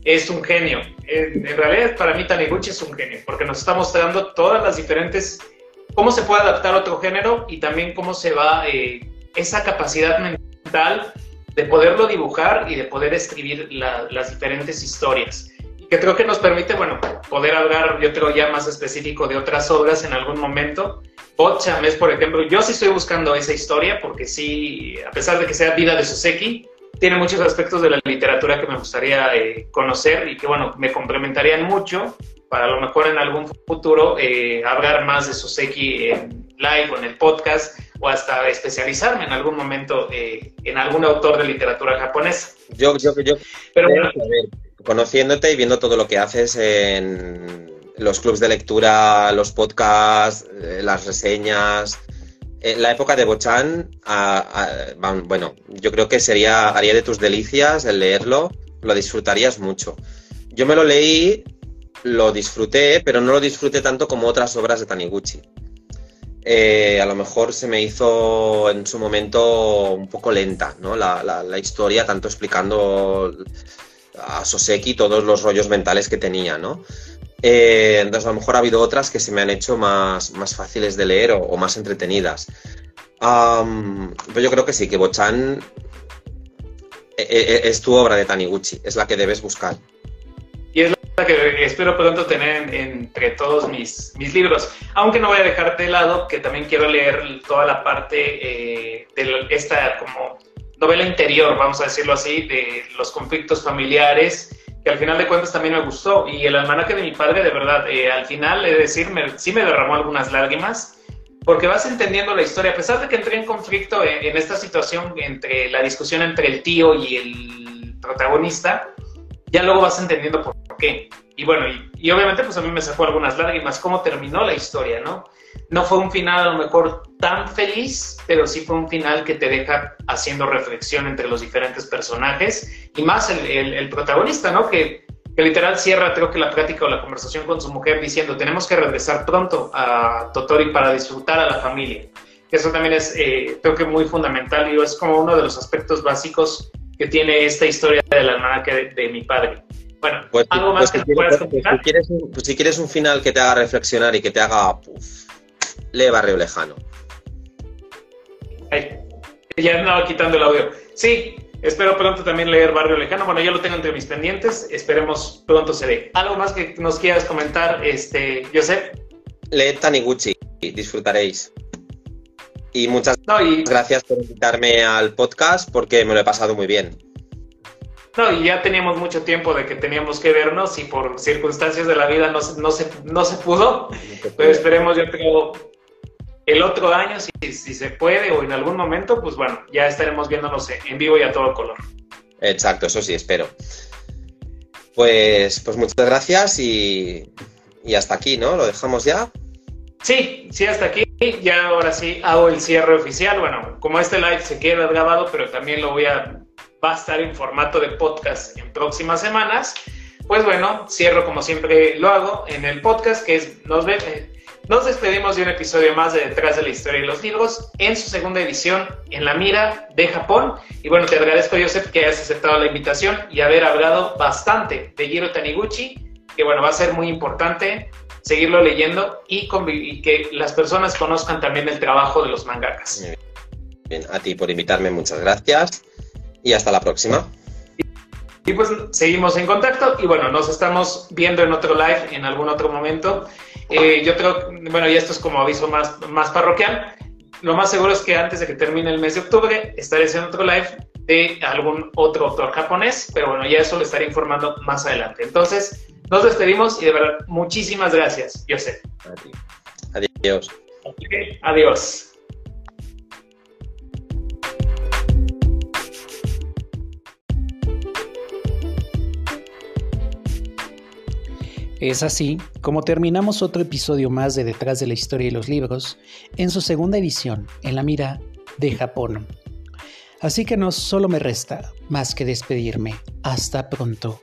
Es un genio. En, en realidad, para mí, Taniguchi es un genio, porque nos está mostrando todas las diferentes. cómo se puede adaptar a otro género y también cómo se va. Eh, esa capacidad mental de poderlo dibujar y de poder escribir la, las diferentes historias que creo que nos permite, bueno, poder hablar, yo creo ya más específico de otras obras en algún momento. Botcham es, por ejemplo, yo sí estoy buscando esa historia porque sí, a pesar de que sea Vida de Suseki, tiene muchos aspectos de la literatura que me gustaría eh, conocer y que, bueno, me complementarían mucho para a lo mejor en algún futuro eh, hablar más de Suseki en live o en el podcast o hasta especializarme en algún momento eh, en algún autor de literatura japonesa. Yo, yo, yo. Pero bueno, conociéndote y viendo todo lo que haces en los clubs de lectura, los podcasts, eh, las reseñas. En la época de Bochan, bueno, yo creo que sería, haría de tus delicias el leerlo, lo disfrutarías mucho. Yo me lo leí, lo disfruté, pero no lo disfruté tanto como otras obras de Taniguchi. Eh, a lo mejor se me hizo en su momento un poco lenta, ¿no? La, la, historia, tanto explicando a Soseki todos los rollos mentales que tenía, ¿no? Eh, entonces a lo mejor ha habido otras que se me han hecho más, más fáciles de leer o, más entretenidas. Um, pero yo creo que sí, que Bochan eh, es tu obra de Taniguchi, es la que debes buscar. Que espero pronto tener entre todos mis, mis libros. Aunque no voy a dejar de lado que también quiero leer toda la parte eh, de esta como novela interior, vamos a decirlo así, de los conflictos familiares, que al final de cuentas también me gustó. Y el almanaque de mi padre, de verdad, eh, al final, es decir, me, sí me derramó algunas lágrimas, porque vas entendiendo la historia. A pesar de que entré en conflicto en, en esta situación entre la discusión entre el tío y el protagonista, ya luego vas entendiendo por qué. Y bueno, y, y, obviamente pues a mí me sacó algunas lágrimas cómo terminó la historia, ¿no? No fue un final a lo mejor tan feliz, pero sí fue un final que te deja haciendo reflexión entre los diferentes personajes y más el, el, el protagonista, ¿no? Que, que, literal cierra creo que la plática o la conversación con su mujer diciendo tenemos que regresar pronto a Totori para disfrutar a la familia. Eso también es eh, creo que muy fundamental y es como uno de los aspectos básicos que tiene esta historia del almanaque de, de mi padre. Bueno, pues, algo más pues que si, puedas pues, si, quieres un, pues si quieres un final que te haga reflexionar y que te haga. Puf, lee Barrio Lejano. Ay, ya andaba quitando el audio. Sí, espero pronto también leer Barrio Lejano. Bueno, ya lo tengo entre mis pendientes. Esperemos pronto se dé. ¿Algo más que nos quieras comentar, este, Josep? Lee Taniguchi, disfrutaréis. Y muchas no, y... gracias por invitarme al podcast porque me lo he pasado muy bien. No, y ya teníamos mucho tiempo de que teníamos que vernos y por circunstancias de la vida no, no, se, no se pudo. Pero esperemos, yo creo, el otro año, si, si, se puede o en algún momento, pues bueno, ya estaremos viéndonos en vivo y a todo color. Exacto, eso sí, espero. Pues, pues muchas gracias y, y hasta aquí, ¿no? ¿Lo dejamos ya? Sí, sí, hasta aquí. Ya ahora sí hago el cierre oficial. Bueno, como este live se queda grabado, pero también lo voy a, va a estar en formato de podcast en próximas semanas. Pues bueno, cierro como siempre lo hago en el podcast, que es Nos, eh, nos despedimos de un episodio más de Detrás de la Historia de los Libros en su segunda edición en la mira de Japón. Y bueno, te agradezco, Joseph, que hayas aceptado la invitación y haber hablado bastante de Jiro Taniguchi, que bueno, va a ser muy importante seguirlo leyendo y, que las personas conozcan también el trabajo de los mangakas. Bien, a ti por invitarme, muchas gracias y hasta la próxima. Y pues seguimos en contacto y bueno, nos estamos viendo en otro live en algún otro momento. Eh, yo creo, bueno, y esto es como aviso más, más parroquial. Lo más seguro es que antes de que termine el mes de octubre estaré haciendo otro live de algún otro autor japonés, pero bueno, ya eso lo estaré informando más adelante. Entonces, nos despedimos y de verdad, muchísimas gracias, José. Adiós. Adiós. Es así como terminamos otro episodio más de Detrás de la Historia de los Libros en su segunda edición en la mira de Japón. Así que no solo me resta más que despedirme. Hasta pronto.